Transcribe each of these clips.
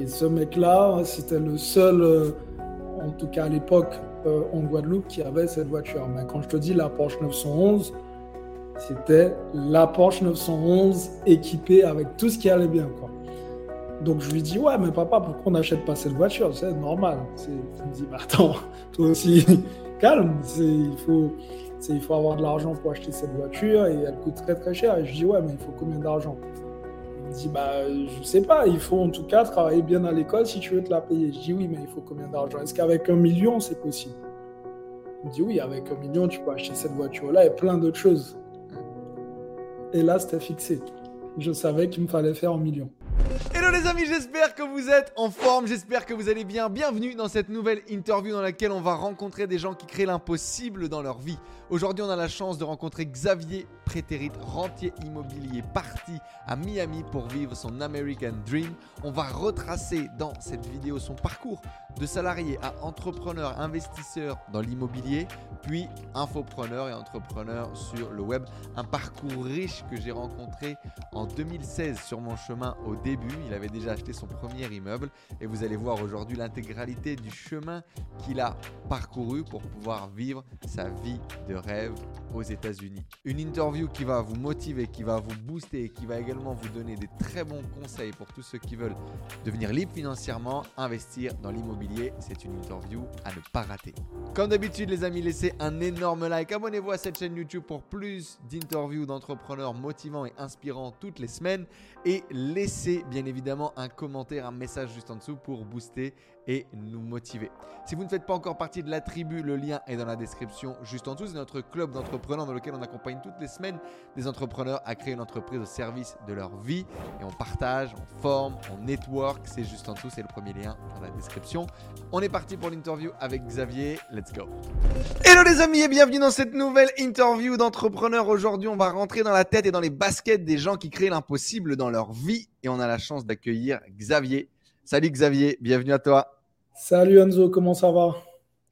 Et ce mec-là, c'était le seul, euh, en tout cas à l'époque, euh, en Guadeloupe, qui avait cette voiture. Mais quand je te dis la Porsche 911, c'était la Porsche 911 équipée avec tout ce qui allait bien. Donc je lui dis, ouais, mais papa, pourquoi on n'achète pas cette voiture? C'est normal. Il me dit, bah attends, toi aussi, calme. Il faut, il faut avoir de l'argent pour acheter cette voiture et elle coûte très très cher. Et je dis, ouais, mais il faut combien d'argent dit, bah je sais pas, il faut en tout cas travailler bien à l'école si tu veux te la payer. Je dis, oui, mais il faut combien d'argent? Est-ce qu'avec un million, c'est possible? Il me dit, oui, avec un million, tu peux acheter cette voiture-là et plein d'autres choses. Et là, c'était fixé. Je savais qu'il me fallait faire un million. Hello les amis, j'espère que vous êtes en forme, j'espère que vous allez bien. Bienvenue dans cette nouvelle interview dans laquelle on va rencontrer des gens qui créent l'impossible dans leur vie. Aujourd'hui, on a la chance de rencontrer Xavier Prétérit, rentier immobilier parti à Miami pour vivre son American Dream. On va retracer dans cette vidéo son parcours de salarié à entrepreneur, investisseur dans l'immobilier, puis infopreneur et entrepreneur sur le web. Un parcours riche que j'ai rencontré en 2016 sur mon chemin au début. Il avait déjà acheté son premier immeuble et vous allez voir aujourd'hui l'intégralité du chemin qu'il a parcouru pour pouvoir vivre sa vie de rêve aux États-Unis. Une interview qui va vous motiver, qui va vous booster et qui va également vous donner des très bons conseils pour tous ceux qui veulent devenir libre financièrement, investir dans l'immobilier. C'est une interview à ne pas rater. Comme d'habitude les amis, laissez un énorme like, abonnez-vous à cette chaîne YouTube pour plus d'interviews d'entrepreneurs motivants et inspirants toutes les semaines et laissez bien évidemment un commentaire, un message juste en dessous pour booster et nous motiver. Si vous ne faites pas encore partie de la tribu, le lien est dans la description juste en dessous. C'est notre club d'entrepreneurs dans lequel on accompagne toutes les semaines des entrepreneurs à créer une entreprise au service de leur vie et on partage, on forme, on network. C'est juste en dessous, c'est le premier lien dans la description. On est parti pour l'interview avec Xavier. Let's go. Hello les amis et bienvenue dans cette nouvelle interview d'entrepreneurs. Aujourd'hui, on va rentrer dans la tête et dans les baskets des gens qui créent l'impossible dans leur vie et on a la chance d'accueillir Xavier. Salut Xavier, bienvenue à toi. Salut Enzo, comment ça va?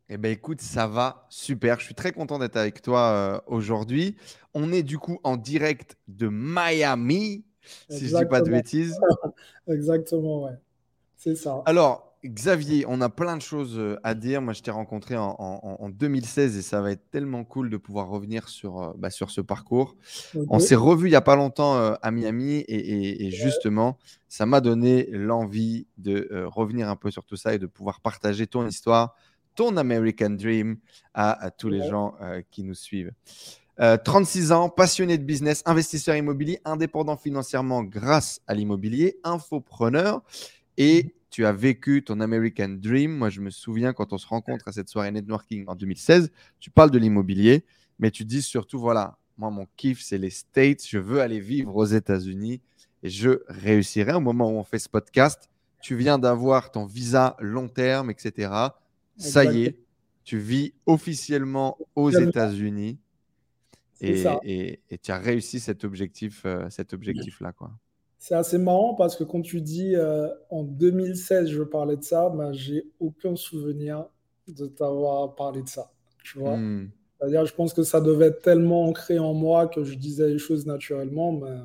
Eh bien écoute, ça va super. Je suis très content d'être avec toi euh, aujourd'hui. On est du coup en direct de Miami, si je ne dis pas de bêtises. Exactement, ouais. C'est ça. Alors, Xavier, on a plein de choses euh, à dire. Moi, je t'ai rencontré en, 2016 et ça va être tellement cool de pouvoir revenir sur, euh, bah, sur ce parcours. On s'est revu il n'y a pas longtemps euh, à Miami et, justement, ça m'a donné l'envie de revenir un peu sur tout ça et de pouvoir partager ton histoire, ton American Dream à, tous les gens qui nous suivent. 36 ans, passionné de business, investisseur immobilier, indépendant financièrement grâce à l'immobilier, infopreneur et tu as vécu ton American Dream. Moi, je me souviens quand on se rencontre à cette soirée networking en 2016, tu parles de l'immobilier, mais tu dis surtout, voilà, moi, mon kiff, c'est les States. Je veux aller vivre aux États-Unis et je réussirai. Au moment où on fait ce podcast, tu viens d'avoir ton visa long terme, etc. Ça y est, tu vis officiellement aux États-Unis. Et, et, tu as réussi cet objectif, euh, cet objectif-là, quoi. C'est assez marrant parce que quand tu dis euh, en 2016, je parlais de ça, ben, j'ai aucun souvenir de t'avoir parlé de ça. Tu vois hmm. C'est-à-dire, je pense que ça devait être tellement ancré en moi que je disais les choses naturellement. Mais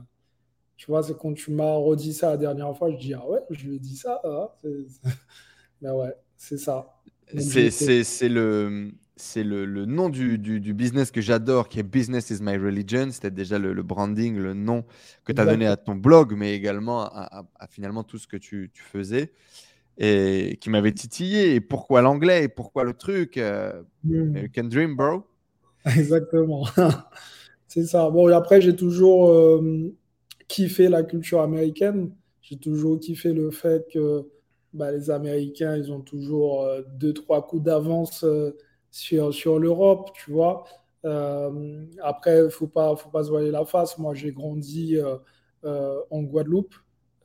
tu vois, c'est quand tu m'as redit ça la dernière fois, je dis Ah ouais, je lui ai dit ça. Hein, mais ouais, c'est ça. C'est le c'est le, nom du, business que j'adore, qui est Business is my religion. C'était déjà le, branding, le nom que tu as donné à ton blog, mais également à, finalement tout ce que tu, faisais et qui m'avait titillé. Et pourquoi l'anglais? Et pourquoi le truc? Euh, hmm. American Dream, bro Exactement. c'est ça. Bon, et après, j'ai toujours euh, kiffé la culture américaine. J'ai toujours kiffé le fait que bah, les Américains, ils ont toujours euh, deux, trois coups d'avance sur, sur l'Europe, tu vois. Euh, après, il ne faut pas, faut pas se voiler la face. Moi, j'ai grandi euh, euh, en Guadeloupe.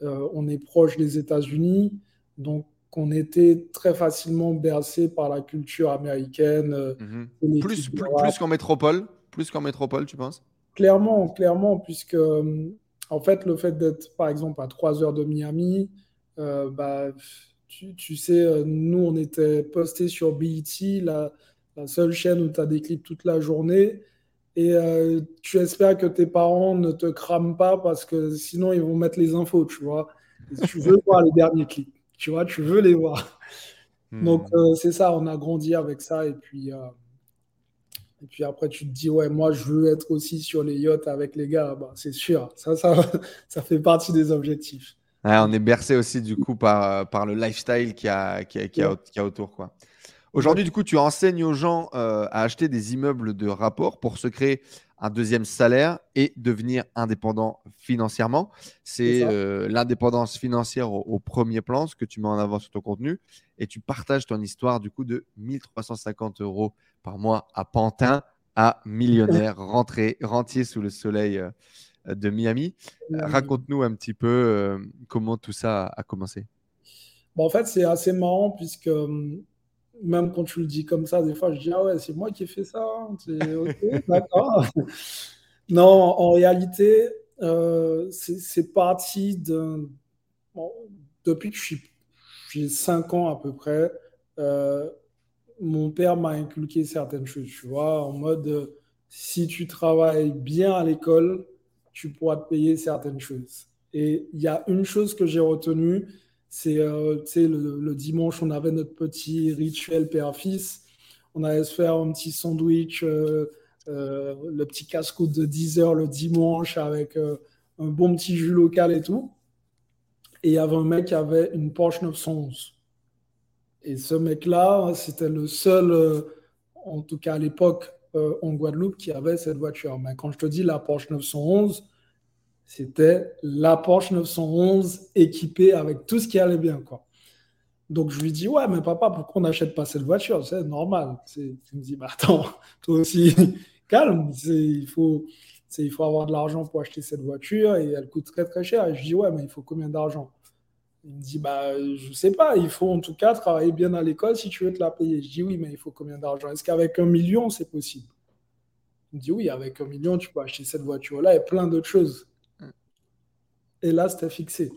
on est proche des États-Unis. Donc, on était très facilement bercé par la culture américaine. Mhm. Plus, plus, qu'en métropole Plus qu'en métropole, tu penses? Clairement, clairement, puisque en fait, le fait d'être, par exemple, à 3 heures de Miami, bah, tu, tu, sais, nous, on était postés sur BET, la, la seule chaîne où tu as des clips toute la journée. Et euh, tu espères que tes parents ne te crament pas parce que sinon ils vont mettre les infos, tu vois. tu veux voir les derniers clips. Tu vois, tu veux les voir. Donc, hmm. c'est ça, on a grandi avec ça. Et puis, et puis après, tu te dis, ouais, moi, je veux être aussi sur les yachts avec les gars. Bah, c'est sûr, ça, ça, ça fait partie des objectifs. on est bercé aussi, du coup, par, par le lifestyle qu'il y a, qui a, qui a, autour. quoi. Aujourd'hui, du coup, tu enseignes aux gens euh, à acheter des immeubles de rapport pour se créer un deuxième salaire et devenir indépendant financièrement. C'est euh, l'indépendance financière au, au, premier plan, ce que tu mets en avant sur ton contenu. Et tu partages ton histoire, du coup, de 1350 euros par mois à Pantin, à millionnaire, rentré, rentier sous le soleil euh, de Miami. Raconte-nous un petit peu comment tout ça a commencé. Bon, en fait, c'est assez marrant puisque même quand tu le dis comme ça, des fois, je dis Ah ouais, c'est moi qui ai fait ça. Hein, non, en réalité, euh, c'est parti d'un. depuis que je suis, j'ai 5 ans à peu près, mon père m'a inculqué certaines choses, tu vois, en mode si tu travailles bien à l'école, tu pourras te payer certaines choses. Et il y a une chose que j'ai retenue, c'est euh, le, le, dimanche, on avait notre petit rituel père-fils. On allait se faire un petit sandwich, euh, euh, le petit casse-croûte de 10 heures le dimanche avec un bon petit jus local et tout. Et il y avait un mec qui avait une Porsche 911. Et ce mec-là, c'était le seul, en tout cas à l'époque, en Guadeloupe, qui avait cette voiture. Mais quand je te dis la Porsche 911, c'était la Porsche 911 équipée avec tout ce qui allait bien. Quoi. Donc je lui dis, ouais, mais papa, pourquoi on n'achète pas cette voiture? C'est normal. Il me dit, bah attends, toi aussi, calme. Il faut, il faut avoir de l'argent pour acheter cette voiture et elle coûte très très cher. Et je dis, ouais, mais il faut combien d'argent? Il me dit, bah, je sais pas, il faut en tout cas travailler bien à l'école si tu veux te la payer. Je dis, oui, mais il faut combien d'argent? Est-ce qu'avec un million, c'est possible? Il me dit, oui, avec un million, tu peux acheter cette voiture-là et plein d'autres choses. Et là, c'était fixé.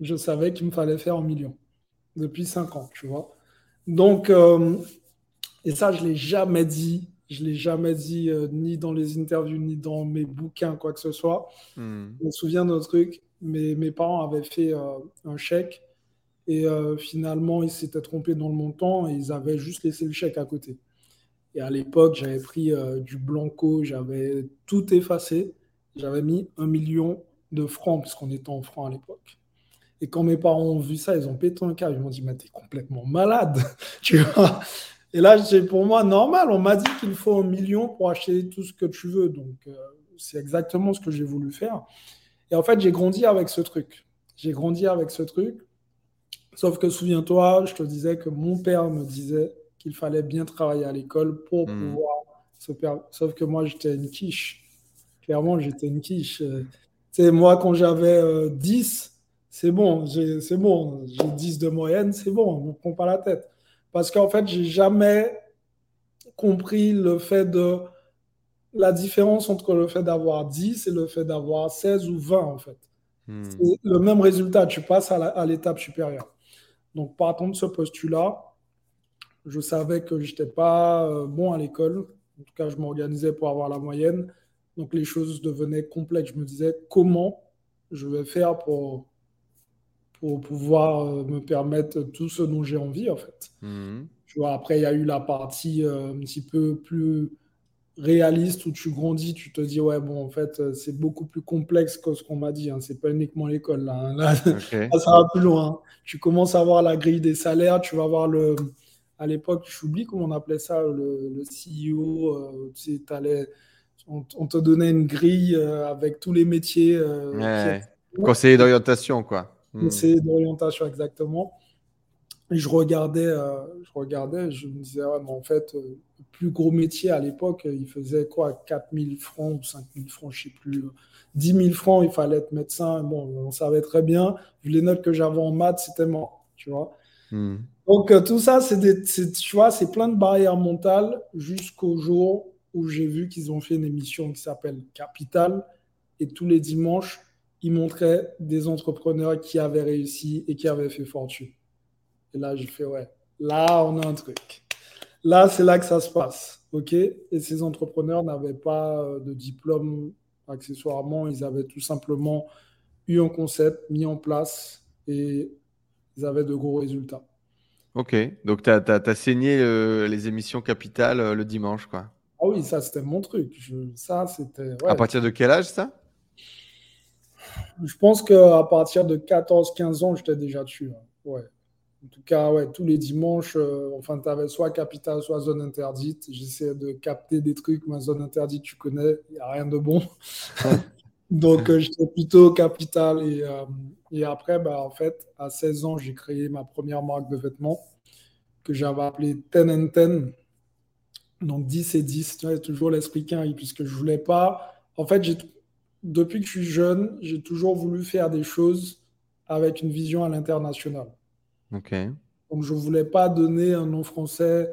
Je savais qu'il me fallait faire un million depuis cinq ans, tu vois. Donc, euh, et ça, je ne l'ai jamais dit. Je ne l'ai jamais dit euh, ni dans les interviews, ni dans mes bouquins, quoi que ce soit. Hmm. Je me souviens d'un truc mes parents avaient fait euh, un chèque et finalement, ils s'étaient trompés dans le montant et ils avaient juste laissé le chèque à côté. Et à l'époque, j'avais pris du blanco, j'avais tout effacé. J'avais mis un million de francs, puisqu'on était en francs à l'époque. Et quand mes parents ont vu ça, ils ont pété un câble. Ils m'ont dit, mais t'es complètement malade, tu vois. Et là, c'est pour moi normal. On m'a dit qu'il faut un million pour acheter tout ce que tu veux. Donc, c'est exactement ce que j'ai voulu faire. Et en fait, j'ai grandi avec ce truc. J'ai grandi avec ce truc. Sauf que souviens-toi, je te disais que mon père me disait qu'il fallait bien travailler à l'école pour hmm. pouvoir se perdre. Sauf que moi, j'étais une quiche. Clairement, j'étais une quiche. C'est moi, quand j'avais 10, euh, c'est bon, c'est bon. J'ai 10 de moyenne, c'est bon, on ne me prend pas la tête. Parce qu'en fait, j'ai jamais compris le fait de la différence entre le fait d'avoir 10 et le fait d'avoir 16 ou 20, en fait. Hmm. C'est le même résultat, tu passes à l'étape supérieure. Donc, partant de ce postulat, je savais que je n'étais pas euh, bon à l'école. En tout cas, je m'organisais pour avoir la moyenne. Donc, les choses devenaient complexes. Je me disais comment je vais faire pour, pour pouvoir euh, me permettre tout ce dont j'ai envie, en fait. Hmm. Tu vois, après, il y a eu la partie euh, un petit peu plus réaliste où tu grandis, tu te dis, ouais, bon, en fait, euh, c'est beaucoup plus complexe que ce qu'on m'a dit. Hein. C'est pas uniquement l'école. Là, hein. là, ça va plus loin. Tu commences à voir la grille des salaires, tu vas voir le. À l'époque, j'oublie comment on appelait ça, le, le CEO. Euh, tu sais, on, te donnait une grille euh, avec tous les métiers. Conseiller d'orientation, quoi. Hmm. Conseiller d'orientation, exactement. Et je regardais, euh, je regardais, je me disais, ouais, mais en fait, euh, le plus gros métier à l'époque, il faisait quoi 4 000 francs ou 5 000 francs, je ne sais plus. 10 000 francs, il fallait être médecin. Bon, on savait très bien, vu les notes que j'avais en maths, c'était mort, tu vois. Hmm. Donc, euh, tout ça, c'est tu vois, c'est plein de barrières mentales jusqu'au jour où j'ai vu qu'ils ont fait une émission qui s'appelle Capital. Et tous les dimanches, ils montraient des entrepreneurs qui avaient réussi et qui avaient fait fortune. Et là, j'ai fait, ouais, là, on a un truc. Là, c'est là que ça se passe. OK? Et ces entrepreneurs n'avaient pas euh, de diplôme accessoirement. Ils avaient tout simplement eu un concept mis en place et ils avaient de gros résultats. Ok, donc tu as, saigné les émissions capitales le dimanche, quoi. Ah oui, ça c'était mon truc. ça, c'était. À partir de quel âge ça? Je pense qu'à partir de 14-15 ans, j'étais déjà dessus. Hein. Ouais. En tout cas, ouais, tous les dimanches, euh, enfin, tu avais soit Capital, soit Zone Interdite. J'essayais de capter des trucs. Ma Zone Interdite, tu connais, il n'y a rien de bon. Donc, euh, j'étais plutôt Capital. Et, euh, et après, bah, en fait, à 16 ans, j'ai créé ma première marque de vêtements que j'avais appelée Ten and Ten. Donc, 10 et 10, tu vois, toujours l'esprit qu'un, puisque je voulais pas. En fait, depuis que je suis jeune, j'ai toujours voulu faire des choses avec une vision à l'international. Ok. Donc, je ne voulais pas donner un nom français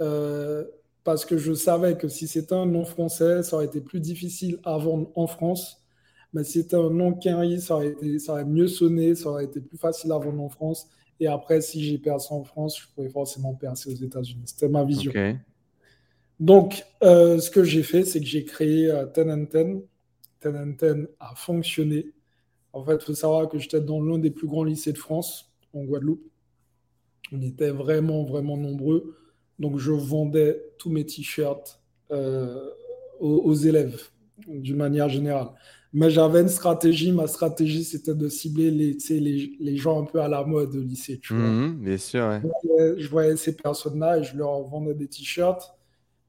euh, parce que je savais que si c'était un nom français, ça aurait été plus difficile à vendre en France. Mais si c'était un nom Kenry, ça aurait, été, ça aurait mieux sonné, ça aurait été plus facile à vendre en France. Et après, si j'ai percé en France, je pourrais forcément percer aux États-Unis. C'était ma vision. Donc, euh, ce que j'ai fait, c'est que j'ai créé euh, Ten and Ten. Ten and Ten a fonctionné. En fait, il faut savoir que j'étais dans l'un des plus grands lycées de France, en Guadeloupe. On était vraiment, vraiment nombreux. Donc, je vendais tous mes t-shirts euh, aux, élèves, d'une manière générale. Mais j'avais une stratégie. Ma stratégie, c'était de cibler les, les, les, gens un peu à la mode au lycée. Tu mmh, bien sûr. Je, voyais, ces personnes-là et je leur vendais des t-shirts.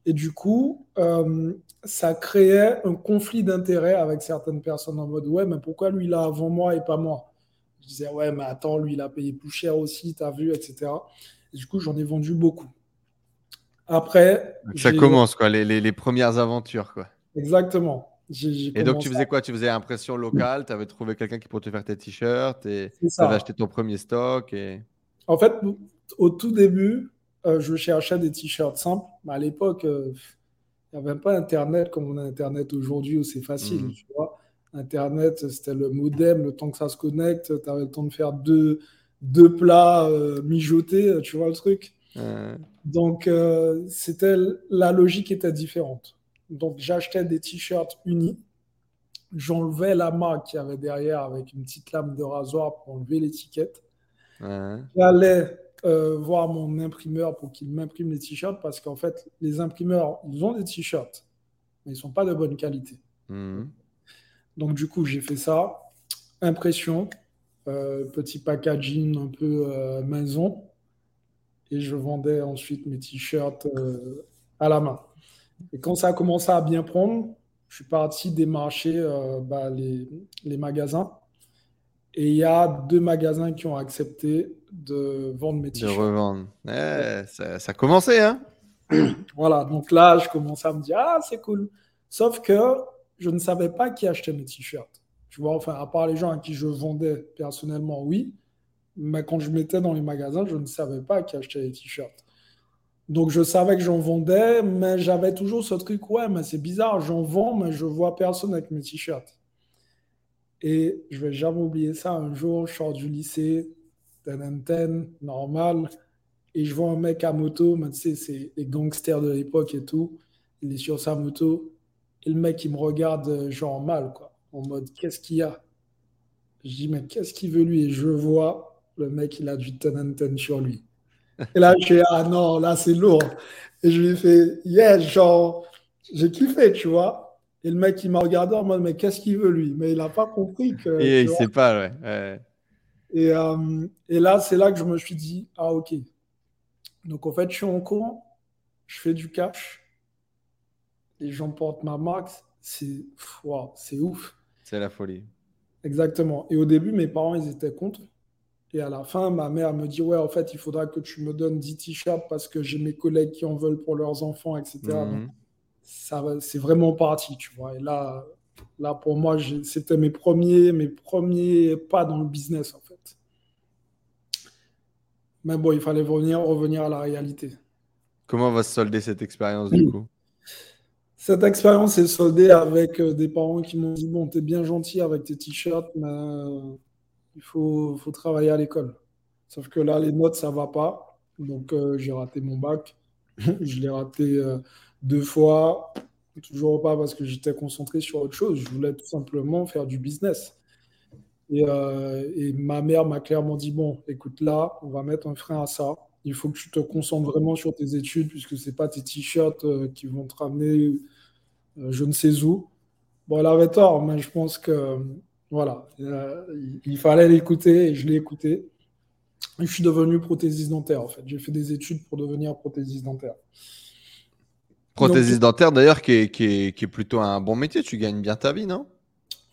Et du coup, euh, ça créait un conflit d'intérêts avec certaines personnes en mode Ouais, mais pourquoi lui, il a avant moi et pas moi? Je disais, ouais, mais attends, lui, il a payé plus cher aussi, t'as vu, etc. Et du coup, j'en ai vendu beaucoup. Après. Ça commence, quoi, les, les, premières aventures, quoi. Exactement. et donc, tu faisais quoi? Tu faisais impression locale, tu avais trouvé quelqu'un qui pourrait te faire tes t-shirts et tu avais acheté ton premier stock. Et... En fait, au tout début, euh, je cherchais des t-shirts simples. Mais à l'époque, euh, il n'y avait pas Internet comme on a Internet aujourd'hui où c'est facile, mmh. tu vois. Internet, c'était le modem, le temps que ça se connecte, tu avais le temps de faire deux, deux plats euh, mijotés, tu vois le truc. Donc, euh, c'était la logique était différente. Donc, j'achetais des t-shirts unis, j'enlevais la marque qu'il y avait derrière avec une petite lame de rasoir pour enlever l'étiquette. J'allais euh, voir mon imprimeur pour qu'il m'imprime les t-shirts parce qu'en fait, les imprimeurs, ils ont des t-shirts, mais ils ne sont pas de bonne qualité. Mmh. Donc, du coup, j'ai fait ça. Impression, euh, petit packaging un peu euh, maison. Et je vendais ensuite mes t-shirts à la main. Et quand ça a commencé à bien prendre, je suis parti démarcher bah, les, les, magasins. Et il y a deux magasins qui ont accepté de vendre mes t-shirts. De revendre. Eh, ça, ça a commencé, hein Voilà, donc là, je commençais à me dire, ah, c'est cool. Sauf que je ne savais pas qui achetait mes t-shirts. Tu vois, enfin, à part les gens à qui je vendais personnellement, oui. Mais quand je mettais dans les magasins, je ne savais pas qui achetait les t-shirts. Donc je savais que j'en vendais, mais j'avais toujours ce truc, ouais, mais c'est bizarre, j'en vends, mais je vois personne avec mes t-shirts. Et je vais jamais oublier ça. Un jour, je sors du lycée, ten, normal, et je vois un mec à moto, mais tu sais, c'est les gangsters de l'époque et tout. Il est sur sa moto, et le mec, il me regarde euh, genre mal, quoi. En mode, qu'est-ce qu'il y a? Je dis, mais qu'est-ce qu'il veut lui? Et je vois, le mec, il a du ten ten sur lui. Et là, je fais, ah non, là, c'est lourd. Et je lui ai fait, yeah, genre, j'ai kiffé, tu vois. Et le mec, il m'a regardé en mode, mais qu'est-ce qu'il veut lui? Mais il n'a pas compris que. Et il ne sait pas, ouais. Et, euh, et, là, c'est là que je me suis dit, ah, ok. Donc, en fait, je suis en cours, je fais du cash les gens portent ma marque, c'est c'est ouf. C'est la folie. Exactement. Et au début, mes parents, ils étaient contre. Et à la fin, ma mère me dit, ouais, en fait, il faudra que tu me donnes 10 t-shirts parce que j'ai mes collègues qui en veulent pour leurs enfants, etc. ça, c'est vraiment parti, tu vois. Et là, là pour moi, c'était mes premiers, mes premiers pas dans le business, en fait. Mais bon, il fallait revenir, revenir à la réalité. Comment va se solder cette expérience, du coup? Cette expérience est soldée avec euh, des parents qui m'ont dit Bon, t'es bien gentil avec tes t-shirts, mais euh, il faut, faut travailler à l'école. Sauf que là, les notes, ça va pas. Donc, euh, j'ai raté mon bac. je l'ai raté deux fois. Toujours pas parce que j'étais concentré sur autre chose. Je voulais tout simplement faire du business. Et, euh, et ma mère m'a clairement dit bon, écoute, là, on va mettre un frein à ça. Il faut que tu te concentres vraiment sur tes études, puisque c'est pas tes t-shirts euh, qui vont te ramener euh, je ne sais où. Bon, elle avait tort, mais je pense que voilà, il, il fallait l'écouter et je l'ai écouté. Et je suis devenu prothésiste dentaire en fait. J'ai fait des études pour devenir prothésiste dentaire. Prothésiste dentaire d'ailleurs qui est, qui, est, qui est plutôt un bon métier, tu gagnes bien ta vie, non?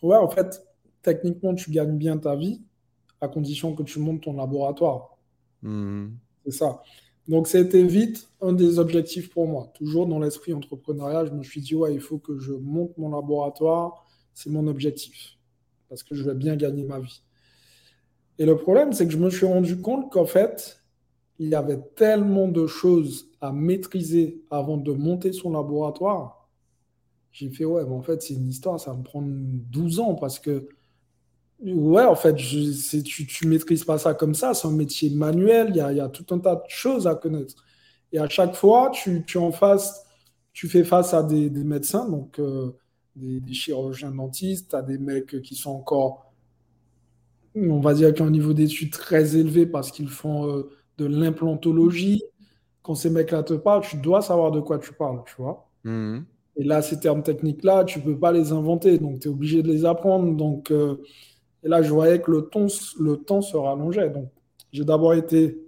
Ouais, en fait, techniquement, tu gagnes bien ta vie à condition que tu montes ton laboratoire. Mhm. C'est ça. Donc, c'était vite un des objectifs pour moi. Toujours dans l'esprit entrepreneurial, je me suis dit, ouais, il faut que je monte mon laboratoire. C'est mon objectif. Parce que je vais bien gagner ma vie. Et le problème, c'est que je me suis rendu compte qu'en fait, il y avait tellement de choses à maîtriser avant de monter son laboratoire. J'ai fait, ouais, mais en fait, c'est une histoire, ça va me prendre 12 ans parce que, ouais, en fait, tu, tu maîtrises pas ça comme ça, c'est un métier manuel, il y a, tout un tas de choses à connaître. Et à chaque fois, tu, en tu fais face à des, médecins, donc euh, des, des chirurgiens dentistes, à des mecs qui sont encore, on va dire, qui ont un niveau d'études très élevé parce qu'ils font euh, de l'implantologie. Quand ces mecs-là te parlent, tu dois savoir de quoi tu parles, tu vois. Mhm. Et là, ces termes techniques-là, tu peux pas les inventer, donc tu es obligé de les apprendre. Donc, euh, et là, je voyais que le temps, le temps se rallongeait. Donc, j'ai d'abord été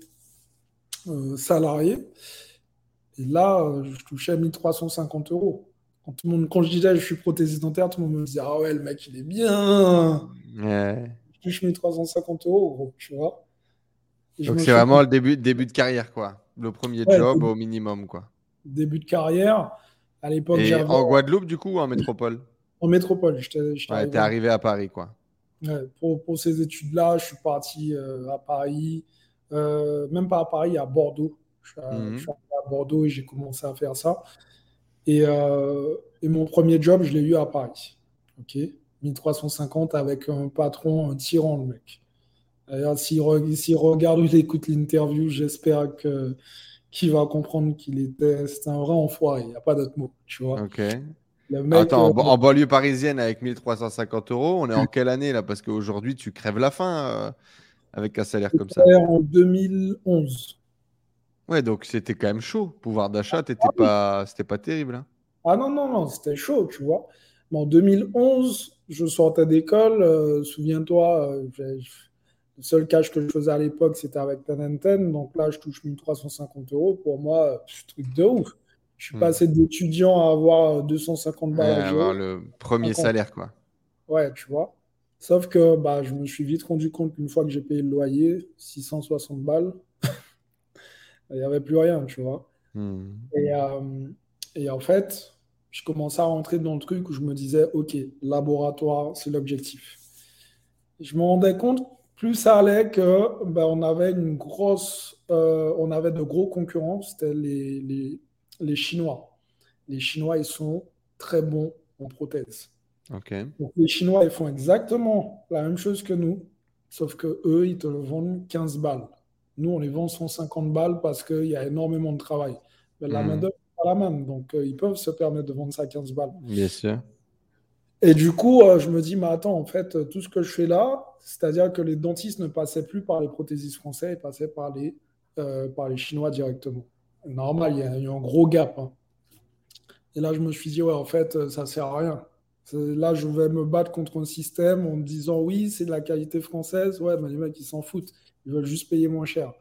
euh, salarié, et là, euh, je touchais 1350 euros. Quand, tout le monde, quand je disais je suis prothésiste dentaire, tout le monde me disait Ah ouais, le mec, il est bien. Ouais. Je touche 1350 euros, gros, tu vois. Et Donc c'est vraiment le début, début de carrière, quoi. Le premier Ouais, job au minimum, quoi. début de carrière. À l'époque, Et en Guadeloupe, du coup, ou en métropole? En métropole. J'étais Ouais, arrivé t'es en- arrivé à Paris, quoi. Ouais, pour, pour ces études-là, je suis parti euh, à Paris, euh, même pas à Paris, à Bordeaux. Je suis, à- Mhm. je suis arrivé à Bordeaux et j'ai commencé à faire ça. Et, euh, et mon premier job, je l'ai eu à Paris. OK? 1350 avec un patron, un tyran, le mec. D'ailleurs, s'il re- s'il regarde ou il écoute l'interview, j'espère que qu'il va comprendre qu'il était, c'était un vrai enfoiré. Il n'y a pas d'autre mot, tu vois. Ok. Le mec, Attends, en, euh, en banlieue parisienne avec 1350 euros, on est en quelle année là? Parce qu'aujourd'hui, tu crèves la faim euh, avec un salaire comme ça. en 2011. Ouais, donc c'était quand même chaud. Pouvoir d'achat, t'étais pas, c'était pas terrible. hein. Ah non, non, non, c'était chaud, tu vois. Mais en 2011, je sortais d'école. euh, souviens-toi, euh, le seul cash que je faisais à l'époque, c'était avec Ten Donc là, je touche 1350 euros. Pour moi, euh, pff, truc de ouf. Je suis Hmm. passé d'étudiant à avoir euh, 250 Ouais, balles à avoir le premier salaire, quoi. Ouais, tu vois. Sauf que bah, je me suis vite rendu compte qu'une fois que j'ai payé le loyer, 660 balles, il n'y avait plus rien, tu vois. Hmm. Et, euh, et en fait, je commençais à rentrer dans le truc où je me disais, OK, laboratoire, c'est l'objectif. Je me rendais compte, plus ça allait, que ben, on avait une grosse, euh, on avait de gros concurrents, c'était les, les, les Chinois. Les Chinois, ils sont très bons en prothèses. Ok. Donc, les Chinois, ils font exactement la même chose que nous, sauf que eux, ils te le vendent 15 balles. Nous, on les vend 150 balles parce qu'il y a énormément de travail. Mais la Mhm. main-d'œuvre pas la même, donc euh, ils peuvent se permettre de vendre ça 15 balles. Bien sûr. Et du coup, euh, je me dis, mais attends, en fait, euh, tout ce que je fais là, c'est-à-dire que les dentistes ne passaient plus par les prothésistes français, ils passaient par les, euh, par les Chinois directement. Normal, il y a, un gros gap. hein. Et là, je me suis dit, ouais, en fait, ça sert à rien. Là, je vais me battre contre un système en me disant, oui, c'est de la qualité française. Ouais, mais les mecs, ils s'en foutent. Ils veulent juste payer moins cher.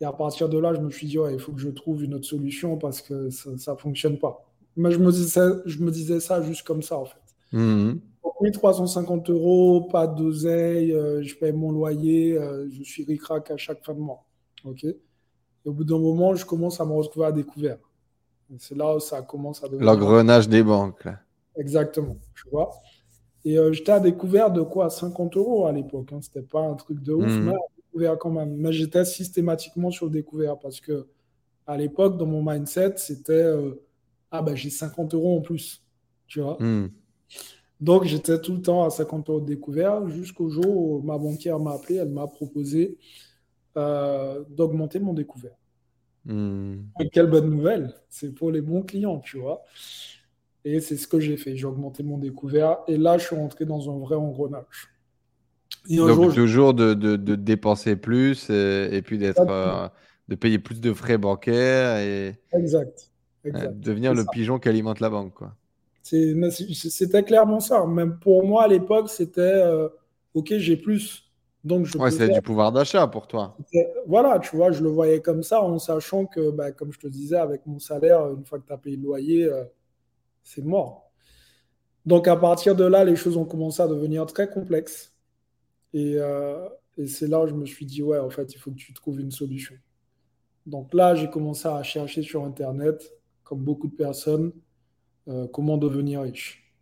Et à partir de là, je me suis dit, ouais, il faut que je trouve une autre solution parce que ça ne fonctionne pas. Mais je me disais, je me disais ça juste comme ça, en fait. Mhm. Donc, 1350 euros, pas d'oseille, euh, je paye mon loyer, euh, je suis ric-rac à chaque fin de mois. OK? Et au bout d'un moment, je commence à me retrouver à découvert. C'est là où ça commence à devenir. L'engrenage des banques, là. Exactement, tu vois? Et euh, j'étais à découvert de quoi? 50 euros à l'époque. Hein. C'était pas un truc de ouf, Mhm. mais à découvert quand même. Mais j'étais systématiquement sur le découvert parce que à l'époque, dans mon mindset, c'était ah ben j'ai 50 euros en plus, tu vois? Hmm. Donc, j'étais tout le temps à 50 euros de découvert jusqu'au jour où ma banquière m'a appelé, elle m'a proposé euh, d'augmenter mon découvert. Hmm. Et quelle bonne nouvelle, c'est pour les bons clients, tu vois. Et c'est ce que j'ai fait, j'ai augmenté mon découvert et là, je suis rentré dans un vrai engrenage. Donc toujours de, de, dépenser plus et, puis d'être, euh, de payer plus de frais bancaires et exact, devenir le pigeon qui alimente la banque. Quoi. C'était clairement ça. Même pour moi à l'époque, c'était euh, ok, j'ai plus. Donc je ouais, c'est du pouvoir d'achat pour toi. Voilà, tu vois, je le voyais comme ça en sachant que, bah, comme je te disais, avec mon salaire, une fois que tu as payé le loyer, euh, c'est mort. Donc à partir de là, les choses ont commencé à devenir très complexes. Et, euh, et c'est là où je me suis dit, ouais, en fait, il faut que tu trouves une solution. Donc là, j'ai commencé à chercher sur Internet, comme beaucoup de personnes, euh, comment devenir riche.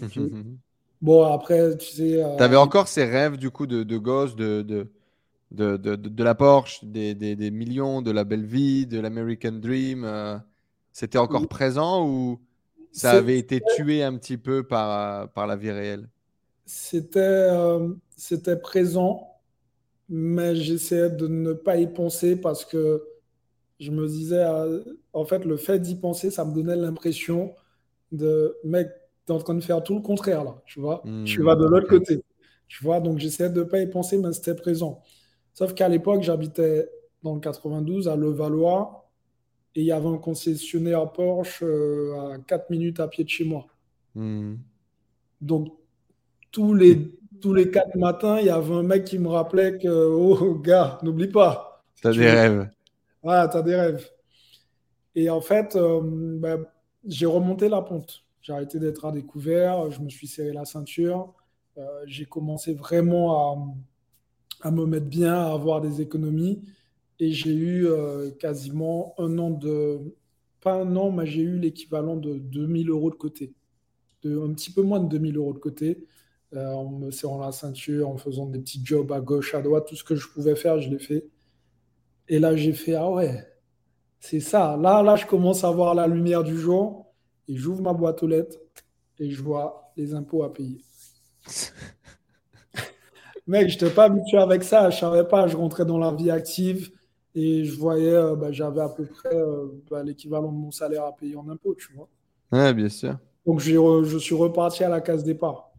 bon, après, tu sais. Euh, tu avais encore ces rêves, du coup, de, de gosse, de, de, de, de, la Porsche, des, des, des, millions, de la belle vie, de l'American Dream. C'était encore présent ou ça avait été tué un petit peu par, par la vie réelle? C'était euh, c'était présent, mais j'essayais de ne pas y penser parce que je me disais, euh, en fait, le fait d'y penser, ça me donnait l'impression de, mec, t'es en train de faire tout le contraire là, tu vois. tu vas de l'autre côté, tu vois. Donc j'essayais de pas y penser, mais c'était présent. Sauf qu'à l'époque, j'habitais dans le 92 à Levallois et il y avait un concessionnaire Porsche euh, à 4 minutes à pied de chez moi. Hmm. Donc, tous les, tous les 4 matins, il y avait un mec qui me rappelait que, oh gars, n'oublie pas. T'as des rêves. Voilà, t'as des rêves. Et en fait, euh, ben, j'ai remonté la pente. J'ai arrêté d'être à découvert, je me suis serré la ceinture. Euh, j'ai commencé vraiment à, à, me mettre bien, à avoir des économies. Et j'ai eu euh, quasiment un an de. Pas un an, mais j'ai eu l'équivalent de 2000 euros de côté. De, un petit peu moins de 2000 euros de côté. Euh, en me serrant la ceinture, en faisant des petits jobs à gauche, à droite, tout ce que je pouvais faire, je l'ai fait. Et là, j'ai fait Ah ouais, c'est ça. Là, là, je commence à voir la lumière du jour. Et j'ouvre ma boîte aux lettres et je vois les impôts à payer. Mec, je n'étais pas habitué avec ça. Je savais pas. Je rentrais dans la vie active. Et je voyais, euh, bah, j'avais à peu près euh, bah, l'équivalent de mon salaire à payer en impôts, tu vois. Ouais, bien sûr. Donc je suis reparti à la case départ.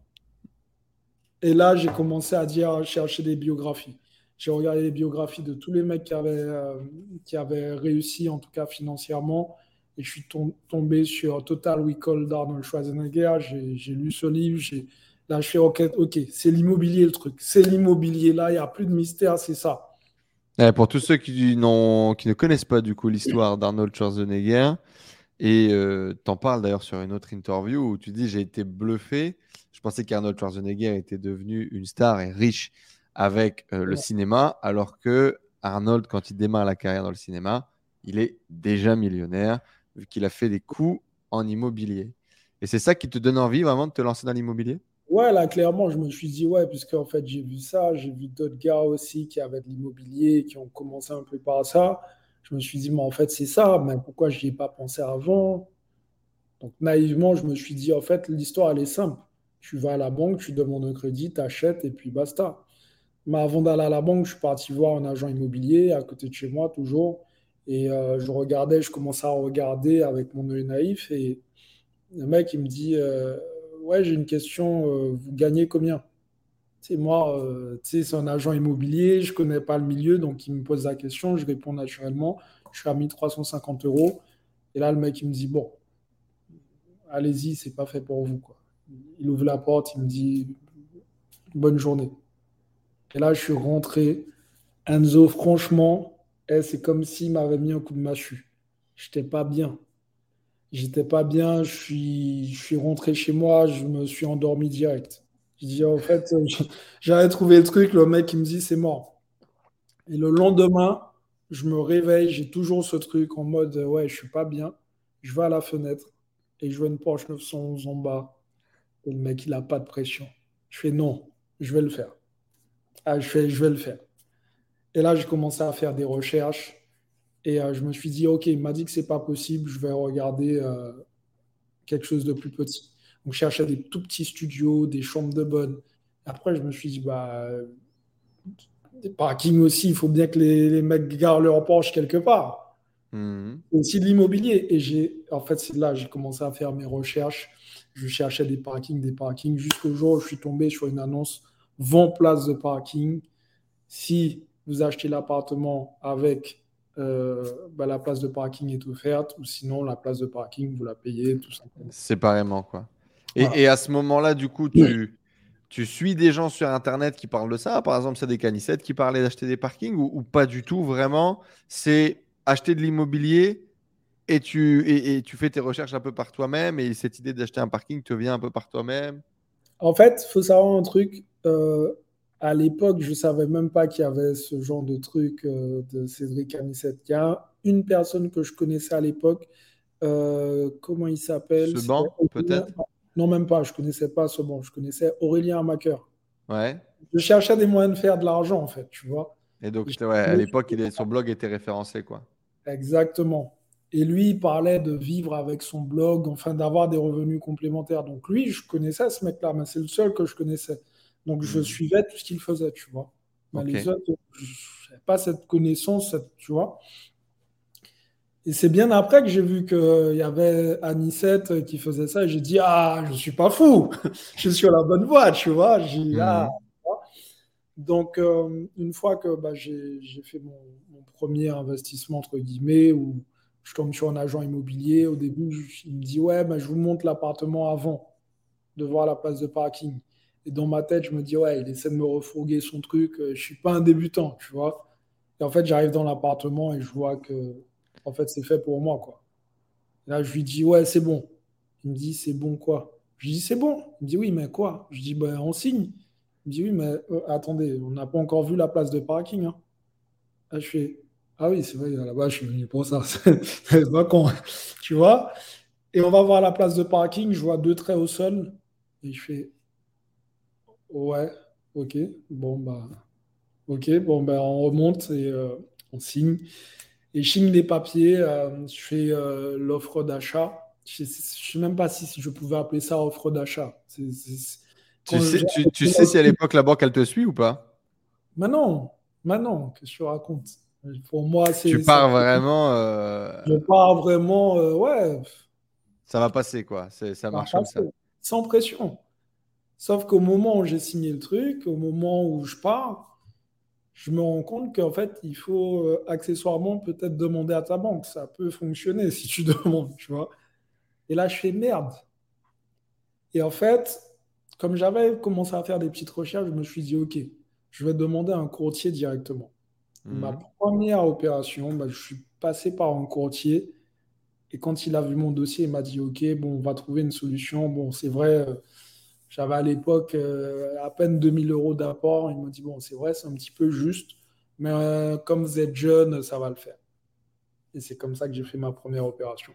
Et là, j'ai commencé à dire, chercher des biographies. J'ai regardé les biographies de tous les mecs qui avaient, euh, qui avaient réussi, en tout cas financièrement. Et je suis tombé sur Total Recall d'Arnold Schwarzenegger. J'ai lu ce livre. Là, je fais OK, c'est l'immobilier le truc. C'est l'immobilier. Là, il n'y a plus de mystère, c'est ça. Eh, pour tous ceux qui, qui ne connaissent pas du coup l'histoire d'Arnold Schwarzenegger, et euh, t'en parles d'ailleurs sur une autre interview où tu dis j'ai été bluffé. Je pensais qu'Arnold Schwarzenegger était devenu une star et riche avec euh, le cinéma, alors que Arnold, quand il démarre la carrière dans le cinéma, il est déjà millionnaire vu qu'il a fait des coups en immobilier. Et c'est ça qui te donne envie vraiment de te lancer dans l'immobilier? Ouais, là, clairement, je me suis dit, ouais, puisque en fait, j'ai vu ça, j'ai vu d'autres gars aussi qui avaient de l'immobilier, qui ont commencé un peu par ça. Je me suis dit, mais en fait, c'est ça, mais pourquoi je n'y ai pas pensé avant? Donc, naïvement, je me suis dit, en fait, l'histoire, elle est simple. Tu vas à la banque, tu demandes un crédit, tu achètes et puis basta. Mais avant d'aller à la banque, je suis parti voir un agent immobilier à côté de chez moi, toujours. Et euh, je regardais, je commençais à regarder avec mon œil naïf. Et le mec, il me dit, euh, ouais, j'ai une question, euh, vous gagnez combien? C'est moi, c'est un agent immobilier, je connais pas le milieu, donc il me pose la question, je réponds naturellement, je suis à 1350 euros. Et là, le mec, il me dit, bon, allez-y, c'est pas fait pour vous. Quoi. Il ouvre la porte, il me dit, bonne journée. Et là, je suis rentré. Enzo, franchement, eh, c'est comme s'il m'avait mis un coup de massue. J'étais pas bien. J'étais pas bien, je suis, rentré chez moi, je me suis endormi direct. Je dis, en fait, j'avais trouvé le truc, le mec, il me dit, c'est mort. Et le lendemain, je me réveille, j'ai toujours ce truc en mode, ouais, je suis pas bien. Je vais à la fenêtre et je vois une Porsche 911 en bas. Et le mec, il n'a pas de pression. Je fais, non, je vais le faire. Ah, je vais le faire. Et là, j'ai commencé à faire des recherches. Et euh, je me suis dit, OK, il m'a dit que c'est pas possible, je vais regarder euh, quelque chose de plus petit. Donc, je cherchais des tout petits studios, des chambres de bonne. Après, je me suis dit, bah, des parkings aussi, il faut bien que les, les mecs garent leur Porsche quelque part. Mmh. Aussi de l'immobilier. Et j'ai, en fait, c'est là j'ai commencé à faire mes recherches. Je cherchais des parkings, des parkings, jusqu'au jour où je suis tombé sur une annonce vend place de parking. Si vous achetez l'appartement avec euh, bah, la place de parking est offerte, ou sinon la place de parking, vous la payez tout simplement. Séparément, quoi. Et, et à ce moment-là, du coup, tu, tu suis des gens sur Internet qui parlent de ça Par exemple, c'est des canissettes qui parlaient d'acheter des parkings ou, pas du tout Vraiment, c'est acheter de l'immobilier et tu, et, tu fais tes recherches un peu par toi-même et cette idée d'acheter un parking te vient un peu par toi-même En fait, il faut savoir un truc. Euh, à l'époque, je ne savais même pas qu'il y avait ce genre de truc euh, de Cédric Canissette. Il y a une personne que je connaissais à l'époque. Euh, comment il s'appelle? Ce banc, peut-être? Non, même pas. Je connaissais pas ce bon. Je connaissais Aurélien Amaker. Ouais. Je cherchais des moyens de faire de l'argent, en fait, tu vois. Et donc, ouais, à l'époque, son blog était référencé, quoi. Exactement. Et lui, il parlait de vivre avec son blog, enfin d'avoir des revenus complémentaires. Donc lui, je connaissais ce mec-là, mais c'est le seul que je connaissais. Donc je hmm. suivais tout ce qu'il faisait, tu vois. Les autres, je n'avais pas cette connaissance, tu vois. Et c'est bien après que j'ai vu qu'il y avait Anicette qui faisait ça et j'ai dit Ah, je ne suis pas fou, je suis sur la bonne voie, tu vois. Mhm. Ah, Donc, euh, une fois que bah, j'ai fait mon, premier investissement, entre guillemets, où je tombe sur un agent immobilier, au début, il me dit Ouais, je vous montre l'appartement avant de voir la place de parking. Et dans ma tête, je me dis Ouais, il essaie de me refourguer son truc, je ne suis pas un débutant, tu vois. Et en fait, j'arrive dans l'appartement et je vois que en fait, c'est fait pour moi, quoi. Là, je lui dis, ouais, c'est bon. Il me dit, c'est bon quoi? Je lui dis, c'est bon. Il me dit, oui, mais quoi? Je dis, ben, on signe. Il me dit, oui, mais euh, attendez, on n'a pas encore vu la place de parking. Hein. Là, je fais, ah oui, c'est vrai, là-bas, je suis venu pour ça. c'est pas con. tu vois Et on va voir la place de parking. Je vois deux traits au sol. Et je fais, ouais, ok, bon, bah, ok, bon, ben, on remonte et euh, on signe et je signe les papiers, euh, je fais euh, l'offre d'achat. Je ne sais même pas si, je pouvais appeler ça offre d'achat. Tu sais, tu, sais si à l'époque la banque elle te suit ou pas? Non, qu'est-ce que tu racontes Pour moi, c'est. Tu pars vraiment. Euh, je pars vraiment, ouais. Ça va passer quoi, ça marche comme ça. Sans pression. Sauf qu'au moment où j'ai signé le truc, au moment où je pars, je me rends compte qu'en fait, il faut euh, accessoirement peut-être demander à ta banque. Ça peut fonctionner si tu demandes, tu vois. Et là, je fais merde. Et en fait, comme j'avais commencé à faire des petites recherches, je me suis dit, OK, je vais demander à un courtier directement. Mhm. Ma première opération, bah, je suis passé par un courtier. Et quand il a vu mon dossier, il m'a dit, OK, bon, on va trouver une solution. Bon, c'est vrai, euh, j'avais à l'époque euh, à peine 2000 euros d'apport. Il m'a dit, bon, c'est vrai, c'est un petit peu juste, mais euh, comme vous êtes jeune, ça va le faire. Et c'est comme ça que j'ai fait ma première opération.